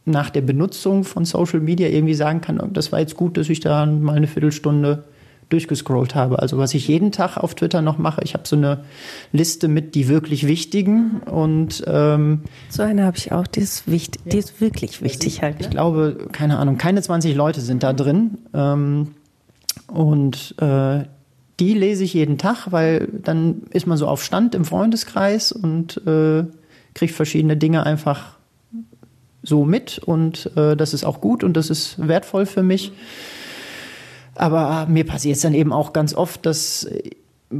nach der Benutzung von Social Media irgendwie sagen kann, das war jetzt gut, dass ich da mal eine Viertelstunde durchgescrollt habe. Also was ich jeden Tag auf Twitter noch mache, ich habe so eine Liste mit die wirklich wichtigen und ähm, so eine habe ich auch, die ist wichtig, die ist wirklich wichtig halt. Ne? Ich glaube, keine Ahnung, keine 20 Leute sind da drin ähm, und äh, die lese ich jeden Tag, weil dann ist man so auf Stand im Freundeskreis und äh, kriegt verschiedene Dinge einfach so mit und äh, das ist auch gut und das ist wertvoll für mich. Mhm. Aber mir passiert es dann eben auch ganz oft, dass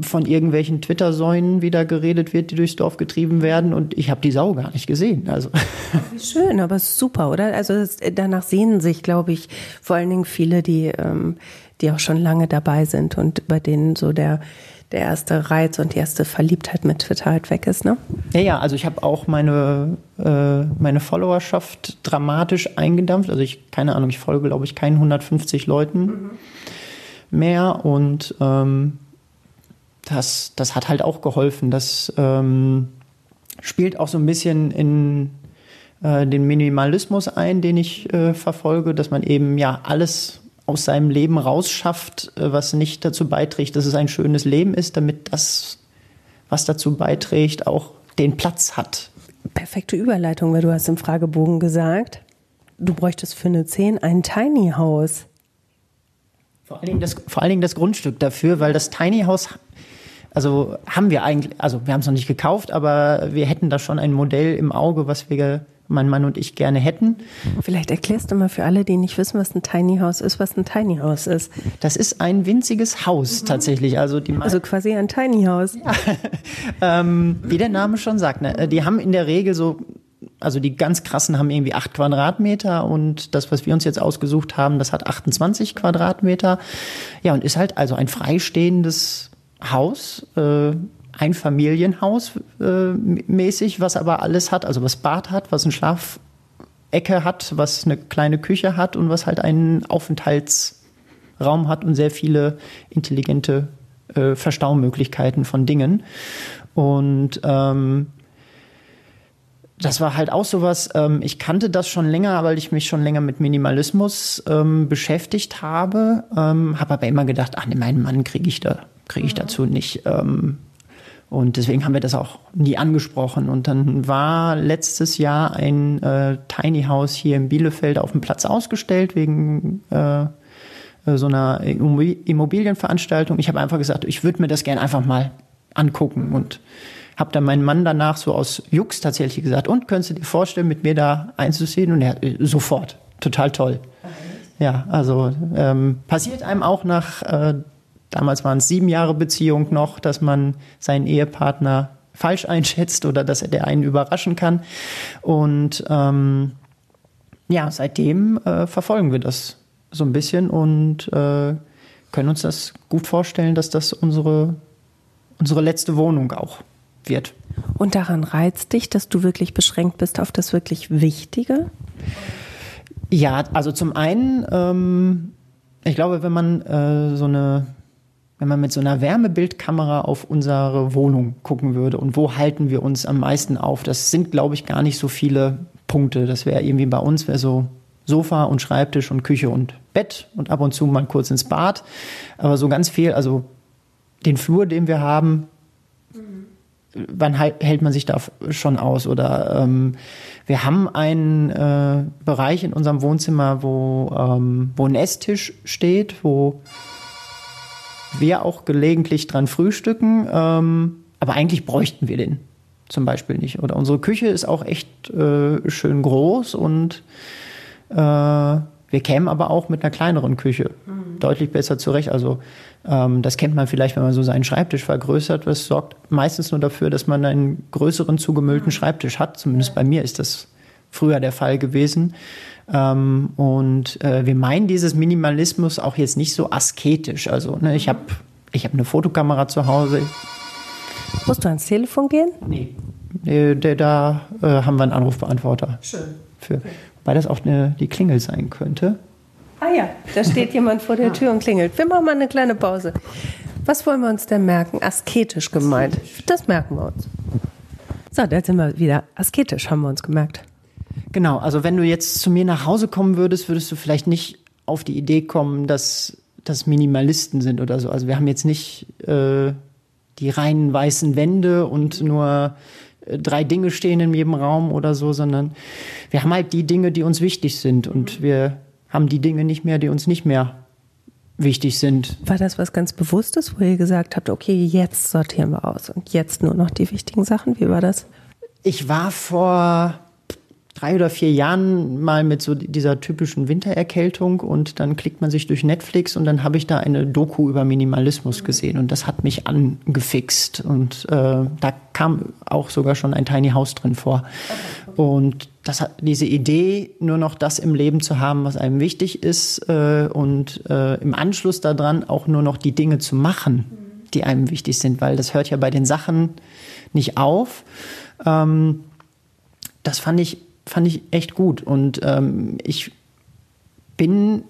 von irgendwelchen Twitter-Säulen wieder geredet wird, die durchs Dorf getrieben werden und ich habe die Sau gar nicht gesehen. Also. Schön, aber super, oder? Also das, danach sehnen sich, glaube ich, vor allen Dingen viele, die, ähm, die auch schon lange dabei sind und bei denen so der, der erste Reiz und die erste Verliebtheit mit Twitter halt weg ist, ne? Ja, ja, also ich habe auch meine, äh, meine Followerschaft dramatisch eingedampft. Also ich, keine Ahnung, ich folge, glaube ich, keinen 150 Leuten mhm. mehr und ähm, das, das hat halt auch geholfen. Das ähm, spielt auch so ein bisschen in äh, den Minimalismus ein, den ich äh, verfolge, dass man eben ja alles aus seinem Leben rausschafft, äh, was nicht dazu beiträgt, dass es ein schönes Leben ist, damit das, was dazu beiträgt, auch den Platz hat. Perfekte Überleitung, weil du hast im Fragebogen gesagt, du bräuchtest für eine 10 ein Tiny House. Vor allen, Dingen das, vor allen Dingen das Grundstück dafür, weil das Tiny House also haben wir eigentlich, also wir haben es noch nicht gekauft, aber wir hätten da schon ein Modell im Auge, was wir, mein Mann und ich gerne hätten. Vielleicht erklärst du mal für alle, die nicht wissen, was ein Tiny House ist, was ein Tiny House ist. Das ist ein winziges Haus mhm. tatsächlich. Also, die also quasi ein Tiny House. Ja. ähm, wie der Name schon sagt, ne? die haben in der Regel so also die ganz krassen haben irgendwie acht Quadratmeter und das, was wir uns jetzt ausgesucht haben, das hat 28 Quadratmeter. Ja, und ist halt also ein freistehendes Haus, äh, ein Familienhaus äh, mäßig, was aber alles hat, also was Bad hat, was eine Schlafecke hat, was eine kleine Küche hat und was halt einen Aufenthaltsraum hat und sehr viele intelligente äh, Verstaumöglichkeiten von Dingen. Und ähm, das war halt auch sowas, ähm, ich kannte das schon länger, weil ich mich schon länger mit Minimalismus ähm, beschäftigt habe, ähm, habe aber immer gedacht, ach nee, meinen Mann kriege ich da kriege ich dazu nicht. Ähm, und deswegen haben wir das auch nie angesprochen. Und dann war letztes Jahr ein äh, Tiny House hier in Bielefeld auf dem Platz ausgestellt wegen äh, so einer Immobilienveranstaltung. Ich habe einfach gesagt, ich würde mir das gerne einfach mal angucken und habe dann meinen Mann danach so aus Jux tatsächlich gesagt, und könntest du dir vorstellen, mit mir da einzuziehen? Und er äh, sofort, total toll. Ja, also ähm, passiert einem auch nach äh, damals waren es sieben Jahre Beziehung noch, dass man seinen Ehepartner falsch einschätzt oder dass er der einen überraschen kann. Und ähm, ja, seitdem äh, verfolgen wir das so ein bisschen und äh, können uns das gut vorstellen, dass das unsere, unsere letzte Wohnung auch wird. Und daran reizt dich, dass du wirklich beschränkt bist auf das wirklich Wichtige? Ja, also zum einen, ähm, ich glaube, wenn man äh, so eine wenn man mit so einer Wärmebildkamera auf unsere Wohnung gucken würde und wo halten wir uns am meisten auf, das sind, glaube ich, gar nicht so viele Punkte. Das wäre irgendwie bei uns, wäre so Sofa und Schreibtisch und Küche und Bett und ab und zu mal kurz ins Bad. Aber so ganz viel, also den Flur, den wir haben, wann hält man sich da schon aus? Oder ähm, wir haben einen äh, Bereich in unserem Wohnzimmer, wo, ähm, wo ein Esstisch steht, wo wir auch gelegentlich dran frühstücken, ähm, aber eigentlich bräuchten wir den zum Beispiel nicht. Oder unsere Küche ist auch echt äh, schön groß und äh, wir kämen aber auch mit einer kleineren Küche mhm. deutlich besser zurecht. Also ähm, das kennt man vielleicht, wenn man so seinen Schreibtisch vergrößert. Das sorgt meistens nur dafür, dass man einen größeren zugemüllten mhm. Schreibtisch hat. Zumindest bei mir ist das früher der Fall gewesen. Ähm, und äh, wir meinen dieses Minimalismus auch jetzt nicht so asketisch. Also ne, ich habe ich hab eine Fotokamera zu Hause. Musst du ans Telefon gehen? Nee. Da, da äh, haben wir einen Anrufbeantworter. Schön. Für, weil das auch eine, die Klingel sein könnte. Ah ja, da steht jemand vor der Tür und klingelt. Wir machen mal eine kleine Pause. Was wollen wir uns denn merken? Asketisch gemeint. Das merken wir uns. So, da sind wir wieder. Asketisch haben wir uns gemerkt. Genau, also wenn du jetzt zu mir nach Hause kommen würdest, würdest du vielleicht nicht auf die Idee kommen, dass das Minimalisten sind oder so. Also wir haben jetzt nicht äh, die reinen weißen Wände und nur äh, drei Dinge stehen in jedem Raum oder so, sondern wir haben halt die Dinge, die uns wichtig sind und wir haben die Dinge nicht mehr, die uns nicht mehr wichtig sind. War das was ganz Bewusstes, wo ihr gesagt habt, okay, jetzt sortieren wir aus und jetzt nur noch die wichtigen Sachen? Wie war das? Ich war vor drei oder vier Jahren mal mit so dieser typischen Wintererkältung und dann klickt man sich durch Netflix und dann habe ich da eine Doku über Minimalismus gesehen und das hat mich angefixt und äh, da kam auch sogar schon ein Tiny House drin vor. Und das, diese Idee, nur noch das im Leben zu haben, was einem wichtig ist äh, und äh, im Anschluss daran auch nur noch die Dinge zu machen, die einem wichtig sind, weil das hört ja bei den Sachen nicht auf. Ähm, das fand ich, fand ich echt gut und ähm, ich bin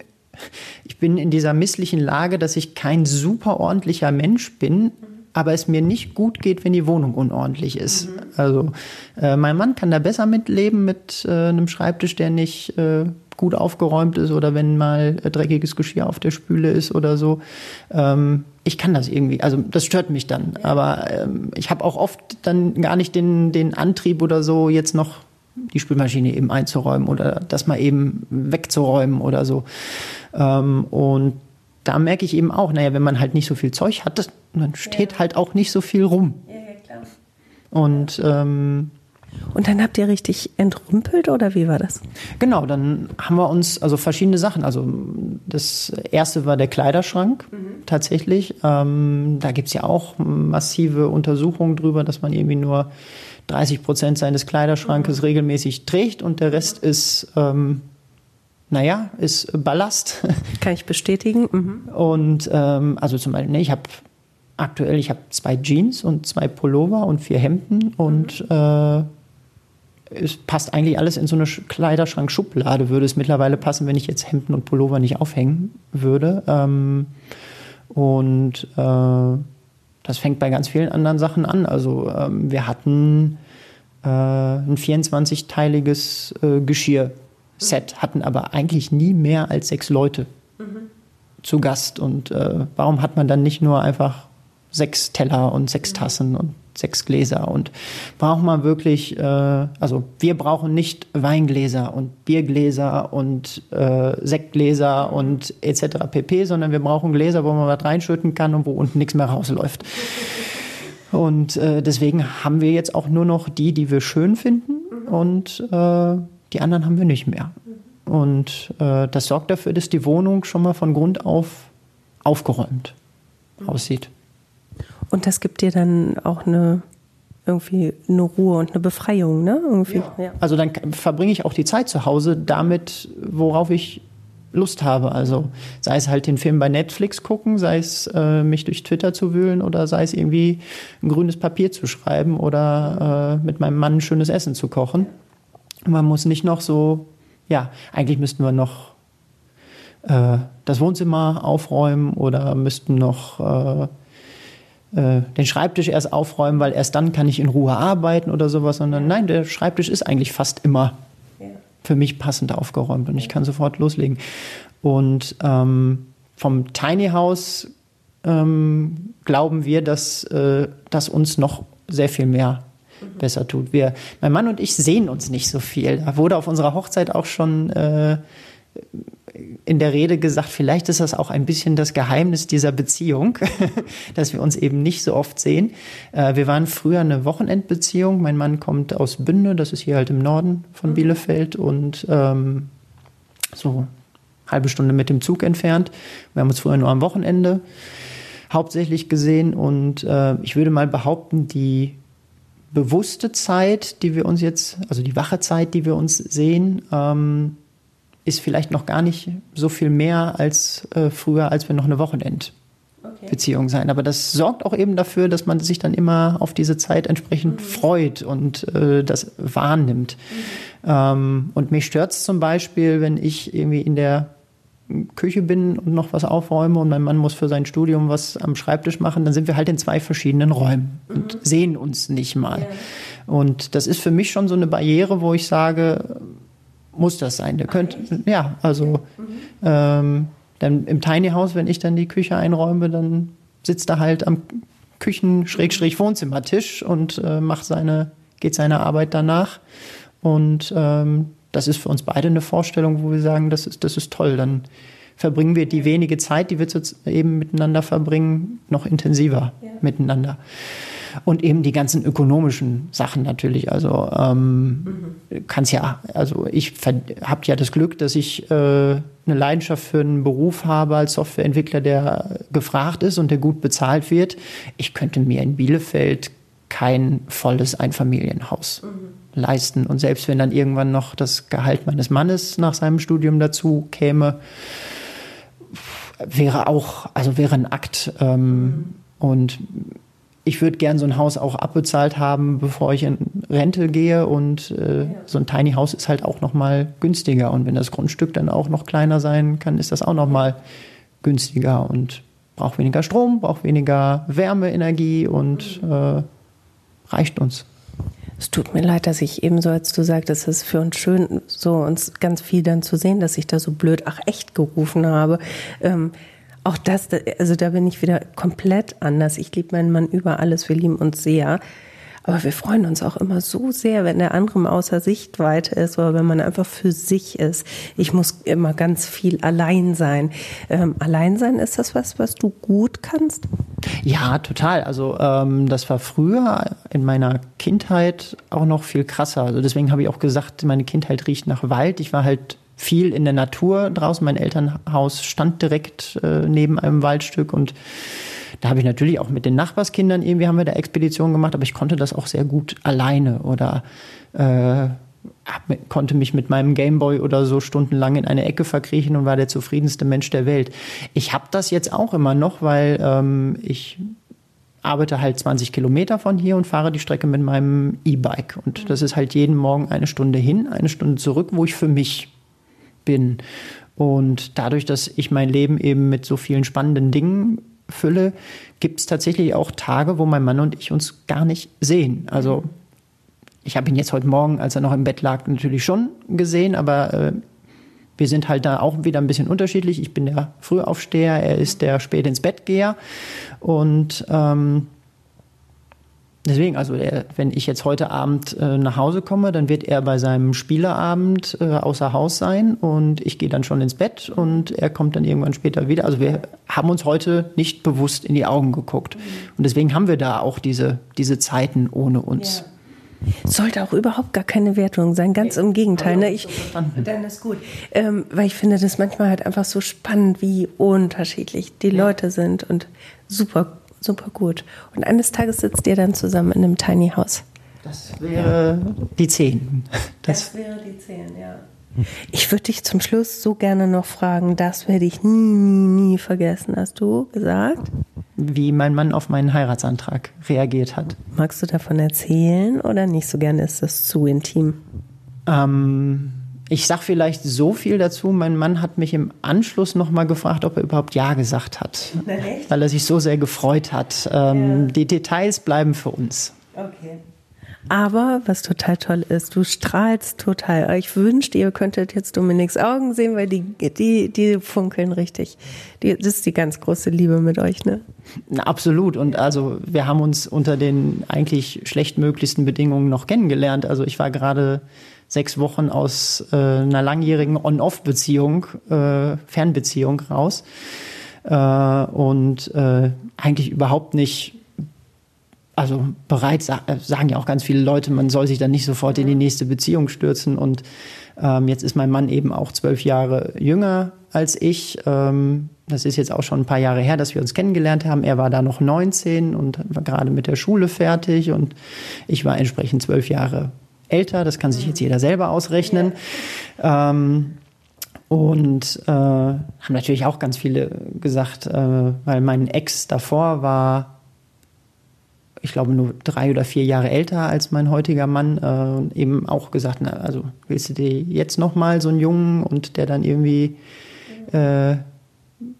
ich bin in dieser misslichen Lage, dass ich kein super ordentlicher Mensch bin, aber es mir nicht gut geht, wenn die Wohnung unordentlich ist. Mhm. Also äh, mein Mann kann da besser mitleben mit äh, einem Schreibtisch, der nicht äh, gut aufgeräumt ist oder wenn mal äh, dreckiges Geschirr auf der Spüle ist oder so. Ähm, ich kann das irgendwie, also das stört mich dann. Ja. Aber ähm, ich habe auch oft dann gar nicht den, den Antrieb oder so, jetzt noch die Spülmaschine eben einzuräumen oder das mal eben wegzuräumen oder so. Ähm, und da merke ich eben auch, naja, wenn man halt nicht so viel Zeug hat, dann steht ja. halt auch nicht so viel rum. Ja, ja klar. Und ähm, und dann habt ihr richtig entrümpelt oder wie war das? Genau, dann haben wir uns also verschiedene Sachen. Also das erste war der Kleiderschrank mhm. tatsächlich. Ähm, da es ja auch massive Untersuchungen drüber, dass man irgendwie nur 30 Prozent seines Kleiderschrankes mhm. regelmäßig trägt und der Rest ist ähm, naja, ist Ballast. Kann ich bestätigen. Mhm. Und ähm, also zum Beispiel, nee, ich habe aktuell, ich habe zwei Jeans und zwei Pullover und vier Hemden und mhm. äh, es passt eigentlich alles in so eine Kleiderschrank-Schublade, würde es mittlerweile passen, wenn ich jetzt Hemden und Pullover nicht aufhängen würde. Ähm, und äh, das fängt bei ganz vielen anderen Sachen an. Also ähm, wir hatten äh, ein 24-teiliges äh, Geschirr Set, hatten aber eigentlich nie mehr als sechs Leute mhm. zu Gast. Und äh, warum hat man dann nicht nur einfach sechs Teller und sechs mhm. Tassen und sechs Gläser? Und braucht man wirklich, äh, also wir brauchen nicht Weingläser und Biergläser und äh, Sektgläser und etc. pp., sondern wir brauchen Gläser, wo man was reinschütten kann und wo unten nichts mehr rausläuft. Und äh, deswegen haben wir jetzt auch nur noch die, die wir schön finden. Und äh, die anderen haben wir nicht mehr. Und äh, das sorgt dafür, dass die Wohnung schon mal von Grund auf aufgeräumt aussieht. Und das gibt dir dann auch eine irgendwie eine Ruhe und eine Befreiung, ne? Irgendwie. Ja. Ja. Also dann verbringe ich auch die Zeit zu Hause damit, worauf ich Lust habe. Also sei es halt den Film bei Netflix gucken, sei es äh, mich durch Twitter zu wühlen oder sei es irgendwie ein grünes Papier zu schreiben oder äh, mit meinem Mann ein schönes Essen zu kochen. Man muss nicht noch so, ja, eigentlich müssten wir noch äh, das Wohnzimmer aufräumen oder müssten noch äh, den Schreibtisch erst aufräumen, weil erst dann kann ich in Ruhe arbeiten oder sowas, sondern nein, der Schreibtisch ist eigentlich fast immer für mich passend aufgeräumt und ich kann sofort loslegen. Und ähm, vom Tiny House ähm, glauben wir, dass äh, das uns noch sehr viel mehr besser tut. Wir, mein Mann und ich sehen uns nicht so viel. Da wurde auf unserer Hochzeit auch schon äh, in der Rede gesagt, vielleicht ist das auch ein bisschen das Geheimnis dieser Beziehung, dass wir uns eben nicht so oft sehen. Äh, wir waren früher eine Wochenendbeziehung. Mein Mann kommt aus Bünde, das ist hier halt im Norden von mhm. Bielefeld und ähm, so halbe Stunde mit dem Zug entfernt. Wir haben uns früher nur am Wochenende hauptsächlich gesehen und äh, ich würde mal behaupten, die bewusste Zeit, die wir uns jetzt, also die wache Zeit, die wir uns sehen, ähm, ist vielleicht noch gar nicht so viel mehr als äh, früher, als wir noch eine Wochenendbeziehung okay. sein. Aber das sorgt auch eben dafür, dass man sich dann immer auf diese Zeit entsprechend mhm. freut und äh, das wahrnimmt. Mhm. Ähm, und mich stört es zum Beispiel, wenn ich irgendwie in der Küche bin und noch was aufräume und mein Mann muss für sein Studium was am Schreibtisch machen, dann sind wir halt in zwei verschiedenen Räumen und mhm. sehen uns nicht mal. Ja. Und das ist für mich schon so eine Barriere, wo ich sage, muss das sein? Der könnte, ja, also ähm, dann im Tiny House, wenn ich dann die Küche einräume, dann sitzt er halt am Küchen-Wohnzimmertisch und äh, macht seine, geht seiner Arbeit danach. Und ähm, das ist für uns beide eine Vorstellung, wo wir sagen, das ist, das ist toll. Dann verbringen wir die wenige Zeit, die wir eben miteinander verbringen, noch intensiver ja. miteinander. Und eben die ganzen ökonomischen Sachen natürlich. Also ähm, mhm. kann's ja, also ich habe ja das Glück, dass ich äh, eine Leidenschaft für einen Beruf habe als Softwareentwickler, der gefragt ist und der gut bezahlt wird. Ich könnte mir in Bielefeld kein volles Einfamilienhaus mhm leisten. Und selbst wenn dann irgendwann noch das Gehalt meines Mannes nach seinem Studium dazu käme, wäre auch, also wäre ein Akt. Ähm, und ich würde gern so ein Haus auch abbezahlt haben, bevor ich in Rente gehe. Und äh, so ein Tiny House ist halt auch noch mal günstiger. Und wenn das Grundstück dann auch noch kleiner sein kann, ist das auch noch mal günstiger und braucht weniger Strom, braucht weniger Wärmeenergie und äh, reicht uns. Es tut mir leid, dass ich ebenso, als du sagtest, es ist für uns schön, so uns ganz viel dann zu sehen, dass ich da so blöd, ach echt gerufen habe. Ähm, auch das, also da bin ich wieder komplett anders. Ich liebe meinen Mann über alles, wir lieben uns sehr. Aber wir freuen uns auch immer so sehr, wenn der andere außer Sichtweite ist oder wenn man einfach für sich ist. Ich muss immer ganz viel allein sein. Ähm, allein sein, ist das was, was du gut kannst? Ja, total. Also ähm, das war früher in meiner Kindheit auch noch viel krasser. Also deswegen habe ich auch gesagt, meine Kindheit riecht nach Wald. Ich war halt viel in der Natur draußen. Mein Elternhaus stand direkt äh, neben einem Waldstück und da habe ich natürlich auch mit den Nachbarskindern irgendwie haben wir da Expeditionen gemacht, aber ich konnte das auch sehr gut alleine oder äh, konnte mich mit meinem Gameboy oder so stundenlang in eine Ecke verkriechen und war der zufriedenste Mensch der Welt. Ich habe das jetzt auch immer noch, weil ähm, ich arbeite halt 20 Kilometer von hier und fahre die Strecke mit meinem E-Bike. Und das ist halt jeden Morgen eine Stunde hin, eine Stunde zurück, wo ich für mich bin. Und dadurch, dass ich mein Leben eben mit so vielen spannenden Dingen fülle, gibt es tatsächlich auch Tage, wo mein Mann und ich uns gar nicht sehen. Also ich habe ihn jetzt heute Morgen, als er noch im Bett lag, natürlich schon gesehen, aber äh, wir sind halt da auch wieder ein bisschen unterschiedlich. Ich bin der Frühaufsteher, er ist der spät ins Bett geher und ähm, Deswegen, also er, wenn ich jetzt heute Abend äh, nach Hause komme, dann wird er bei seinem Spielerabend äh, außer Haus sein und ich gehe dann schon ins Bett und er kommt dann irgendwann später wieder. Also wir haben uns heute nicht bewusst in die Augen geguckt. Und deswegen haben wir da auch diese, diese Zeiten ohne uns. Ja. Sollte auch überhaupt gar keine Wertung sein, ganz im Gegenteil. Ne? Ich, dann ist gut. Ähm, weil ich finde das manchmal halt einfach so spannend, wie unterschiedlich die ja. Leute sind und super super gut. Und eines Tages sitzt ihr dann zusammen in einem Tiny House. Das wäre die Zehn. Das, das wäre die Zehn, ja. Ich würde dich zum Schluss so gerne noch fragen, das werde ich nie, nie, nie vergessen, hast du gesagt? Wie mein Mann auf meinen Heiratsantrag reagiert hat. Magst du davon erzählen oder nicht so gerne? Ist das zu intim? Ähm, ich sag vielleicht so viel dazu. Mein Mann hat mich im Anschluss noch mal gefragt, ob er überhaupt Ja gesagt hat, weil er sich so sehr gefreut hat. Ähm, ja. Die Details bleiben für uns. Okay. Aber was total toll ist, du strahlst total. Ich wünschte, ihr könntet jetzt Dominiks Augen sehen, weil die, die, die funkeln richtig. Die, das ist die ganz große Liebe mit euch, ne? Na, absolut. Und also wir haben uns unter den eigentlich schlechtmöglichsten Bedingungen noch kennengelernt. Also ich war gerade sechs Wochen aus äh, einer langjährigen On-Off-Beziehung, äh, Fernbeziehung raus äh, und äh, eigentlich überhaupt nicht, also bereit, sagen ja auch ganz viele Leute, man soll sich dann nicht sofort in die nächste Beziehung stürzen und ähm, jetzt ist mein Mann eben auch zwölf Jahre jünger als ich. Ähm, das ist jetzt auch schon ein paar Jahre her, dass wir uns kennengelernt haben. Er war da noch 19 und war gerade mit der Schule fertig und ich war entsprechend zwölf Jahre älter, das kann sich jetzt jeder selber ausrechnen. Ähm, und äh, haben natürlich auch ganz viele gesagt, äh, weil mein Ex davor war, ich glaube, nur drei oder vier Jahre älter als mein heutiger Mann, äh, eben auch gesagt, na, also willst du dir jetzt noch mal so einen Jungen und der dann irgendwie äh,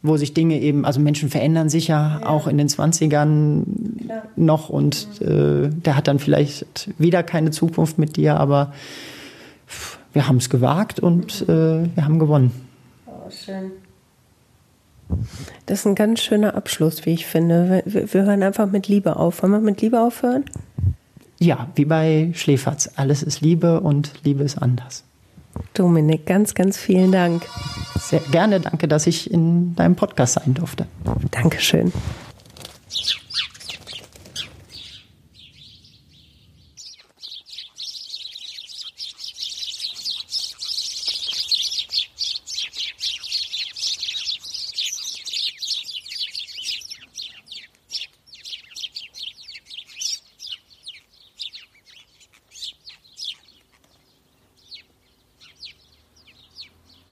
wo sich Dinge eben, also Menschen verändern sich ja, ja. auch in den 20ern Klar. noch und äh, der hat dann vielleicht wieder keine Zukunft mit dir, aber wir haben es gewagt und äh, wir haben gewonnen. Oh, schön. Das ist ein ganz schöner Abschluss, wie ich finde. Wir, wir hören einfach mit Liebe auf. Wollen wir mit Liebe aufhören? Ja, wie bei Schläferz. Alles ist Liebe und Liebe ist anders. Dominik, ganz, ganz vielen Dank. Sehr gerne, danke, dass ich in deinem Podcast sein durfte. Dankeschön.